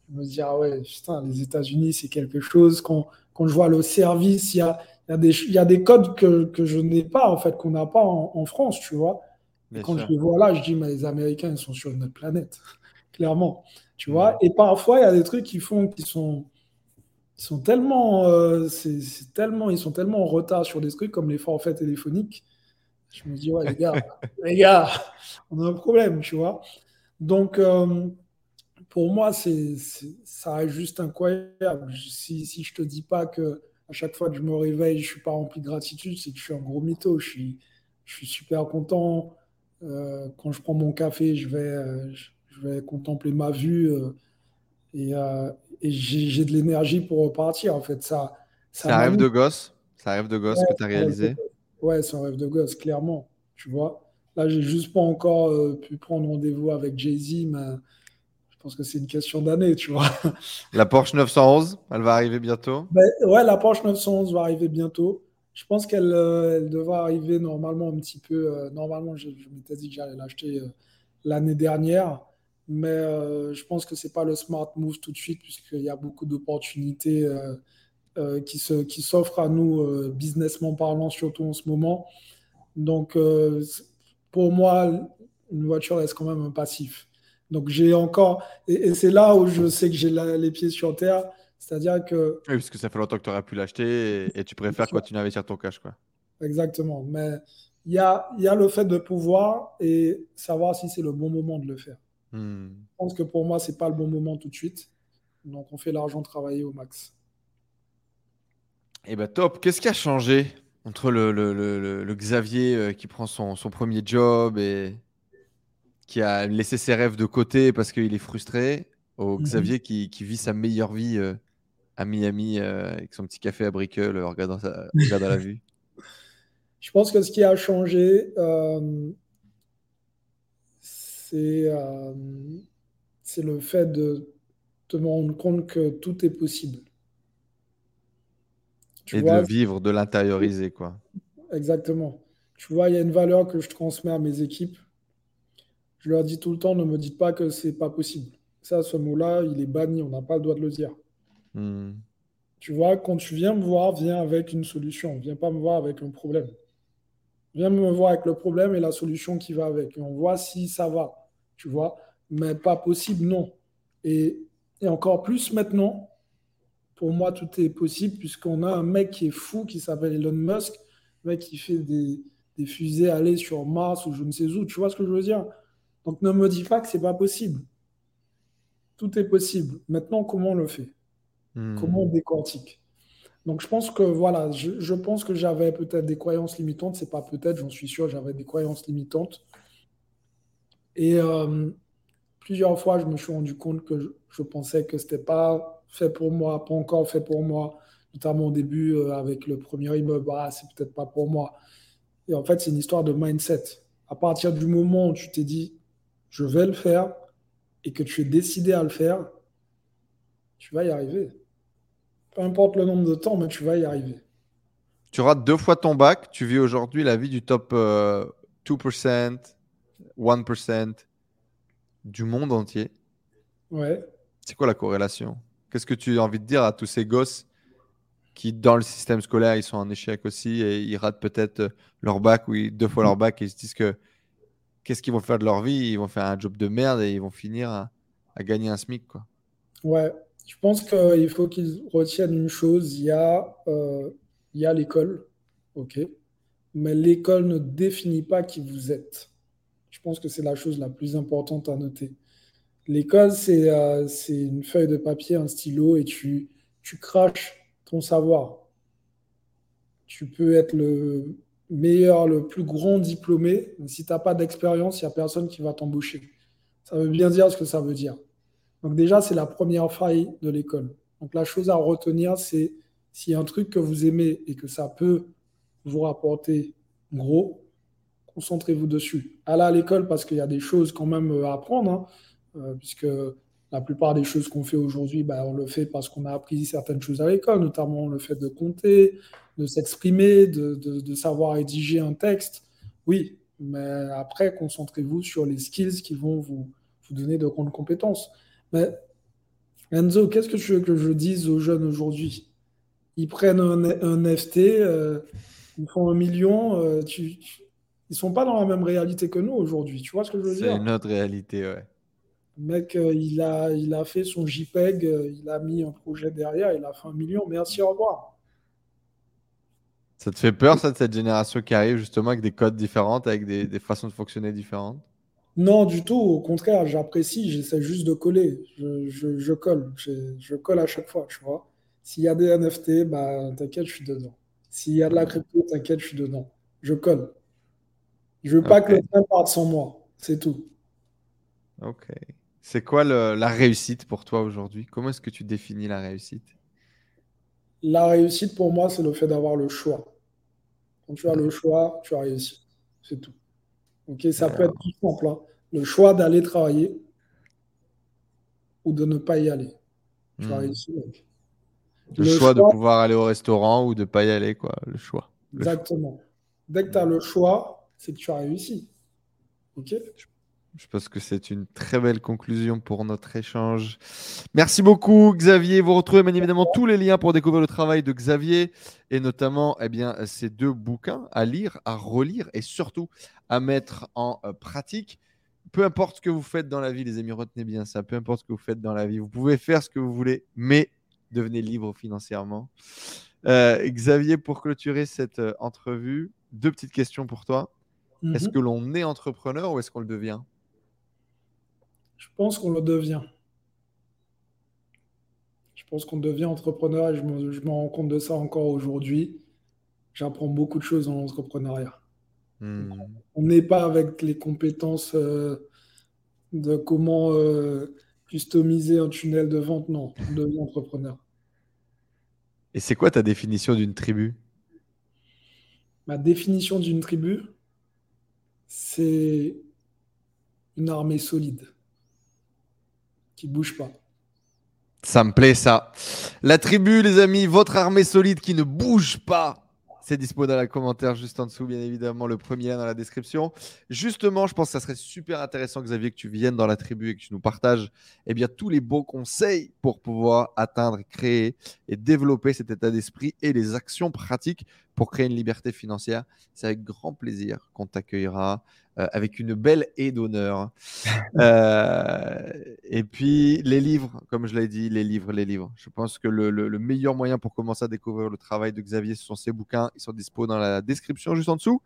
je me dis, ah ouais, putain, les États-Unis, c'est quelque chose. Quand, quand je vois le service, il y a, y, a des, y a des codes que, que je n'ai pas, en fait, qu'on n'a pas en, France, tu vois. Et quand je les vois là, je dis, mais les Américains, ils sont sur une autre planète, clairement. Tu vois Et parfois, il y a des trucs qui font qui sont, ils sont tellement, euh, c'est, tellement, ils sont tellement en retard sur des trucs comme les forfaits téléphoniques. Je me dis, ouais, les gars, les gars, on a un problème, tu vois. Donc, euh, pour moi, c'est, ça reste juste incroyable. Si, si je te dis pas que à chaque fois que je me réveille, je suis pas rempli de gratitude, c'est que je suis un gros mytho. Je suis, je suis super content. Euh, quand je prends mon café, je vais, je vais contempler ma vue euh, et, euh, et j'ai de l'énergie pour repartir. En fait, ça. C'est un rêve de gosse? C'est un rêve de gosse que tu as réalisé? Ouais, c'est un rêve de gosse, clairement. Tu vois. Là, j'ai juste pas encore pu prendre rendez-vous avec Jay-Z, mais pense que c'est une question d'année, tu vois. La Porsche 911, elle va arriver bientôt? Ben, Ouais, la Porsche 911 va arriver bientôt. Je pense qu'elle elle devra arriver normalement un petit peu. normalement, je, je m'étais dit que j'allais l'acheter l'année dernière. Mais euh, je pense que ce n'est pas le smart move tout de suite, puisqu'il y a beaucoup d'opportunités euh, euh, qui s'offrent qui à nous, businessment parlant, surtout en ce moment. Donc, pour moi, une voiture reste quand même un passif. Donc, j'ai encore. Et, c'est là où je sais que j'ai les pieds sur terre. C'est-à-dire que. Oui, parce que ça fait longtemps que tu aurais pu l'acheter et, tu préfères continuer à investir ton cash. Quoi. Exactement. Mais il y a, y a le fait de pouvoir et savoir si c'est le bon moment de le faire. Hmm. Je pense que pour moi, c'est pas le bon moment tout de suite. Donc, on fait l'argent travailler au max. Et eh ben top. Qu'est-ce qui a changé entre le, le, le, Xavier euh, qui prend son, son, premier job et qui a laissé ses rêves de côté parce qu'il est frustré, au mhm. Xavier qui, qui, vit sa meilleure vie euh, à Miami euh, avec son petit café à Brickell en regardant, sa, regardant la vue Je pense que ce qui a changé, euh, c'est le fait de te rendre compte que tout est possible. et de vivre, de l'intérioriser, quoi. Exactement. Tu vois, il y a une valeur que je transmets à mes équipes. Je leur dis tout le temps, ne me dites pas que c'est pas possible. Ça, ce mot-là, il est banni, on n'a pas le droit de le dire. Hmm. Tu vois, quand tu viens me voir, viens avec une solution. Viens pas me voir avec un problème. Viens me voir avec le problème et la solution qui va avec. Et on voit si ça va, tu vois. Mais pas possible, non. Et, encore plus maintenant, pour moi, tout est possible puisqu'on a un mec qui est fou qui s'appelle Elon Musk, mec qui fait des, des, fusées aller sur Mars ou je ne sais où. Tu vois ce que je veux dire? Donc ne me dis pas que c'est pas possible. Tout est possible. Maintenant, comment on le fait? Hmm. Comment on décortique Donc je pense que voilà, je, je pense que j'avais peut-être des croyances limitantes. C'est pas peut-être, j'en suis sûr, j'avais des croyances limitantes. Et euh, plusieurs fois, je me suis rendu compte que je, je pensais que c'était pas fait pour moi, pas encore fait pour moi, notamment au début euh, avec le premier immeuble. Ah, c'est peut-être pas pour moi. Et en fait, c'est une histoire de mindset. À partir du moment où tu t'es dit, je vais le faire, et que tu es décidé à le faire, tu vas y arriver. Peu importe le nombre de temps, mais tu vas y arriver. Tu rates deux fois ton bac. Tu vis aujourd'hui la vie du top euh, 2%, 1% du monde entier. Ouais. C'est quoi la corrélation? Qu'est-ce que tu as envie de dire à tous ces gosses qui, dans le système scolaire, ils sont en échec aussi et ils ratent peut-être euh, leur bac ou deux fois leur bac et ils se disent que qu'est-ce qu'ils vont faire de leur vie? Ils vont faire un job de merde et ils vont finir à, gagner un SMIC. Quoi. Ouais. Je pense qu'il faut qu'ils retiennent une chose, il y a, euh, il y a l'école, ok, mais l'école ne définit pas qui vous êtes. Je pense que c'est la chose la plus importante à noter. L'école, c'est euh, une feuille de papier, un stylo, et tu craches ton savoir. Tu peux être le meilleur, le plus grand diplômé, si tu n'as pas d'expérience, il n'y a personne qui va t'embaucher. Ça veut bien dire ce que ça veut dire. Donc déjà, c'est la première faille de l'école. Donc la chose à retenir, c'est s'il y a un truc que vous aimez et que ça peut vous rapporter gros, concentrez-vous dessus. Allez à l'école parce qu'il y a des choses quand même à apprendre, hein, euh, puisque la plupart des choses qu'on fait aujourd'hui, bah, on le fait parce qu'on a appris certaines choses à l'école, notamment le fait de compter, de s'exprimer, de, de- de savoir rédiger un texte. Oui, mais après, concentrez-vous sur les skills qui vont vous, vous donner de grandes compétences. Mais Enzo, qu'est-ce que tu veux que je dise aux jeunes aujourd'hui? Ils prennent un, un FT, euh, ils font un million, euh, tu, tu- ils sont pas dans la même réalité que nous aujourd'hui. Tu vois ce que je veux C'est dire? une autre réalité, ouais. Le mec, euh, il a, il a fait son JPEG, euh, il a mis un projet derrière, il a fait un million. Merci, au revoir. Ça te fait peur, ça, de cette génération qui arrive justement avec des codes différents, avec des, des façons de fonctionner différentes? Non, du tout. Au contraire, j'apprécie. J'essaie juste de coller. Je, je- je colle. Je, je colle à chaque fois, tu vois. S'il y a des NFT, bah, t'inquiète, je suis dedans. S'il y a de la crypto, t'inquiète, je suis dedans. Je colle. Je veux pas que Ok. le train parte sans moi. C'est tout. Ok. C'est quoi le- la réussite pour toi aujourd'hui? Comment est-ce que tu définis la réussite? La réussite, pour moi, c'est le fait d'avoir le choix. Quand tu as le choix, tu as réussi. C'est tout. Ok, ça peut être tout simple. hein. Le choix d'aller travailler ou de ne pas y aller. Tu as Hmm. réussi, mec. Le, Le choix de pouvoir aller au restaurant ou de pas y aller, quoi. Le choix. Le choix. Exactement. Dès que tu as le choix, c'est que tu as réussi. Ok? Je pense que c'est une très belle conclusion pour notre échange. Merci beaucoup, Xavier. Vous retrouvez bien évidemment tous les liens pour découvrir le travail de Xavier et notamment eh bien, ces deux bouquins à lire, à relire et surtout à mettre en euh, pratique. Peu importe ce que vous faites dans la vie, les amis, retenez bien ça. Peu importe ce que vous faites dans la vie, vous pouvez faire ce que vous voulez, mais devenez libre financièrement. Euh, Xavier, pour clôturer cette euh, entrevue, deux petites questions pour toi. Est-ce Mhm. que l'on est entrepreneur ou est-ce qu'on le devient? Je pense qu'on le devient. Je pense qu'on devient entrepreneur et je me, je me rends compte de ça encore aujourd'hui. J'apprends beaucoup de choses dans l'entrepreneuriat. Hmm. On n'est pas avec les compétences euh, de comment euh, customiser un tunnel de vente. Non, on devient entrepreneur. Et c'est quoi ta définition d'une tribu? Ma définition d'une tribu, c'est une armée solide qui bouge pas. Ça me plaît ça. La tribu, les amis, votre armée solide qui ne bouge pas. C'est dispo dans la commentaire juste en dessous, bien évidemment, le premier lien dans la description. Justement, je pense que ça serait super intéressant, Xavier, que tu viennes dans la tribu et que tu nous partages eh bien, tous les beaux conseils pour pouvoir atteindre, créer et développer cet état d'esprit et les actions pratiques pour créer une liberté financière. C'est avec grand plaisir qu'on t'accueillera euh, avec une belle aide d'honneur. Euh, et puis, les livres, comme je l'ai dit, les livres, les livres. Je pense que le, le- le meilleur moyen pour commencer à découvrir le travail de Xavier, ce sont ses bouquins. Ils sont dispo dans la description juste en dessous.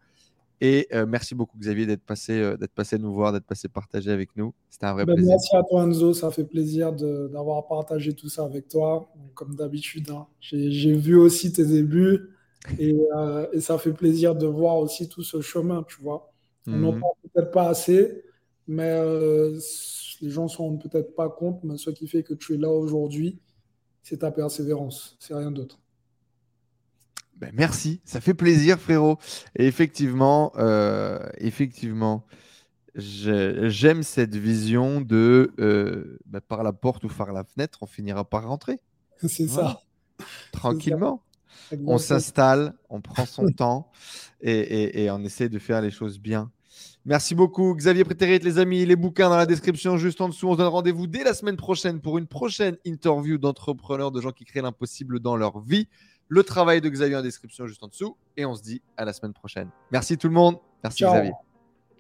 Et euh, merci beaucoup, Xavier, d'être passé, d'être passé nous voir, d'être passé partager avec nous. C'était un vrai Ben, plaisir. merci à toi, Enzo. Ça fait plaisir d'avoir partagé tout ça avec toi, comme d'habitude. hein. J'ai vu aussi tes débuts et, euh, et ça fait plaisir de voir aussi tout ce chemin, tu vois. On n'en Mhm. parle peut-être pas assez, mais euh, les gens ne se rendent peut-être pas compte, mais ce qui fait que tu es là aujourd'hui, c'est ta persévérance, c'est rien d'autre. Ben, merci, ça fait plaisir, frérot. Et effectivement, euh, effectivement, j'aime cette vision de ben, par la porte ou par la fenêtre, on finira par rentrer C'est Voilà. ça. tranquillement. On s'installe, on prend son temps et, et- et on essaie de faire les choses bien. Merci beaucoup, Xavier Prétérit, les amis. Les bouquins dans la description juste en dessous. On se donne rendez-vous dès la semaine prochaine pour une prochaine interview d'entrepreneurs, de gens qui créent l'impossible dans leur vie. Le travail de Xavier en description juste en dessous. Et on se dit à la semaine prochaine. Merci tout le monde. Merci Ciao. Xavier.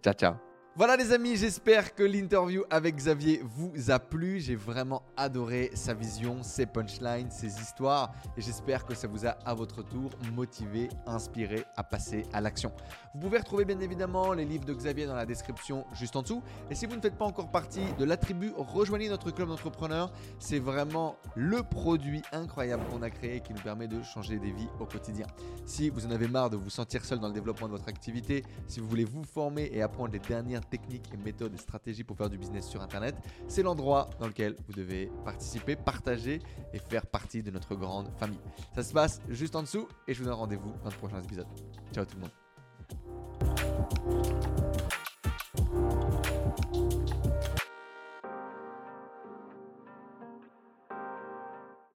Ciao, ciao. Voilà les amis, j'espère que l'interview avec Xavier vous a plu. J'ai vraiment adoré sa vision, ses punchlines, ses histoires. Et j'espère que ça vous a à votre tour motivé, inspiré à passer à l'action. Vous pouvez retrouver bien évidemment les livres de Xavier dans la description juste en dessous. Et si vous ne faites pas encore partie de la tribu, rejoignez notre club d'entrepreneurs. C'est vraiment le produit incroyable qu'on a créé qui nous permet de changer des vies au quotidien. Si vous en avez marre de vous sentir seul dans le développement de votre activité, si vous voulez vous former et apprendre les dernières techniques et méthodes et stratégies pour faire du business sur Internet, c'est l'endroit dans lequel vous devez participer, partager et faire partie de notre grande famille. Ça se passe juste en dessous et je vous donne rendez-vous dans de prochains épisodes. Ciao tout le monde.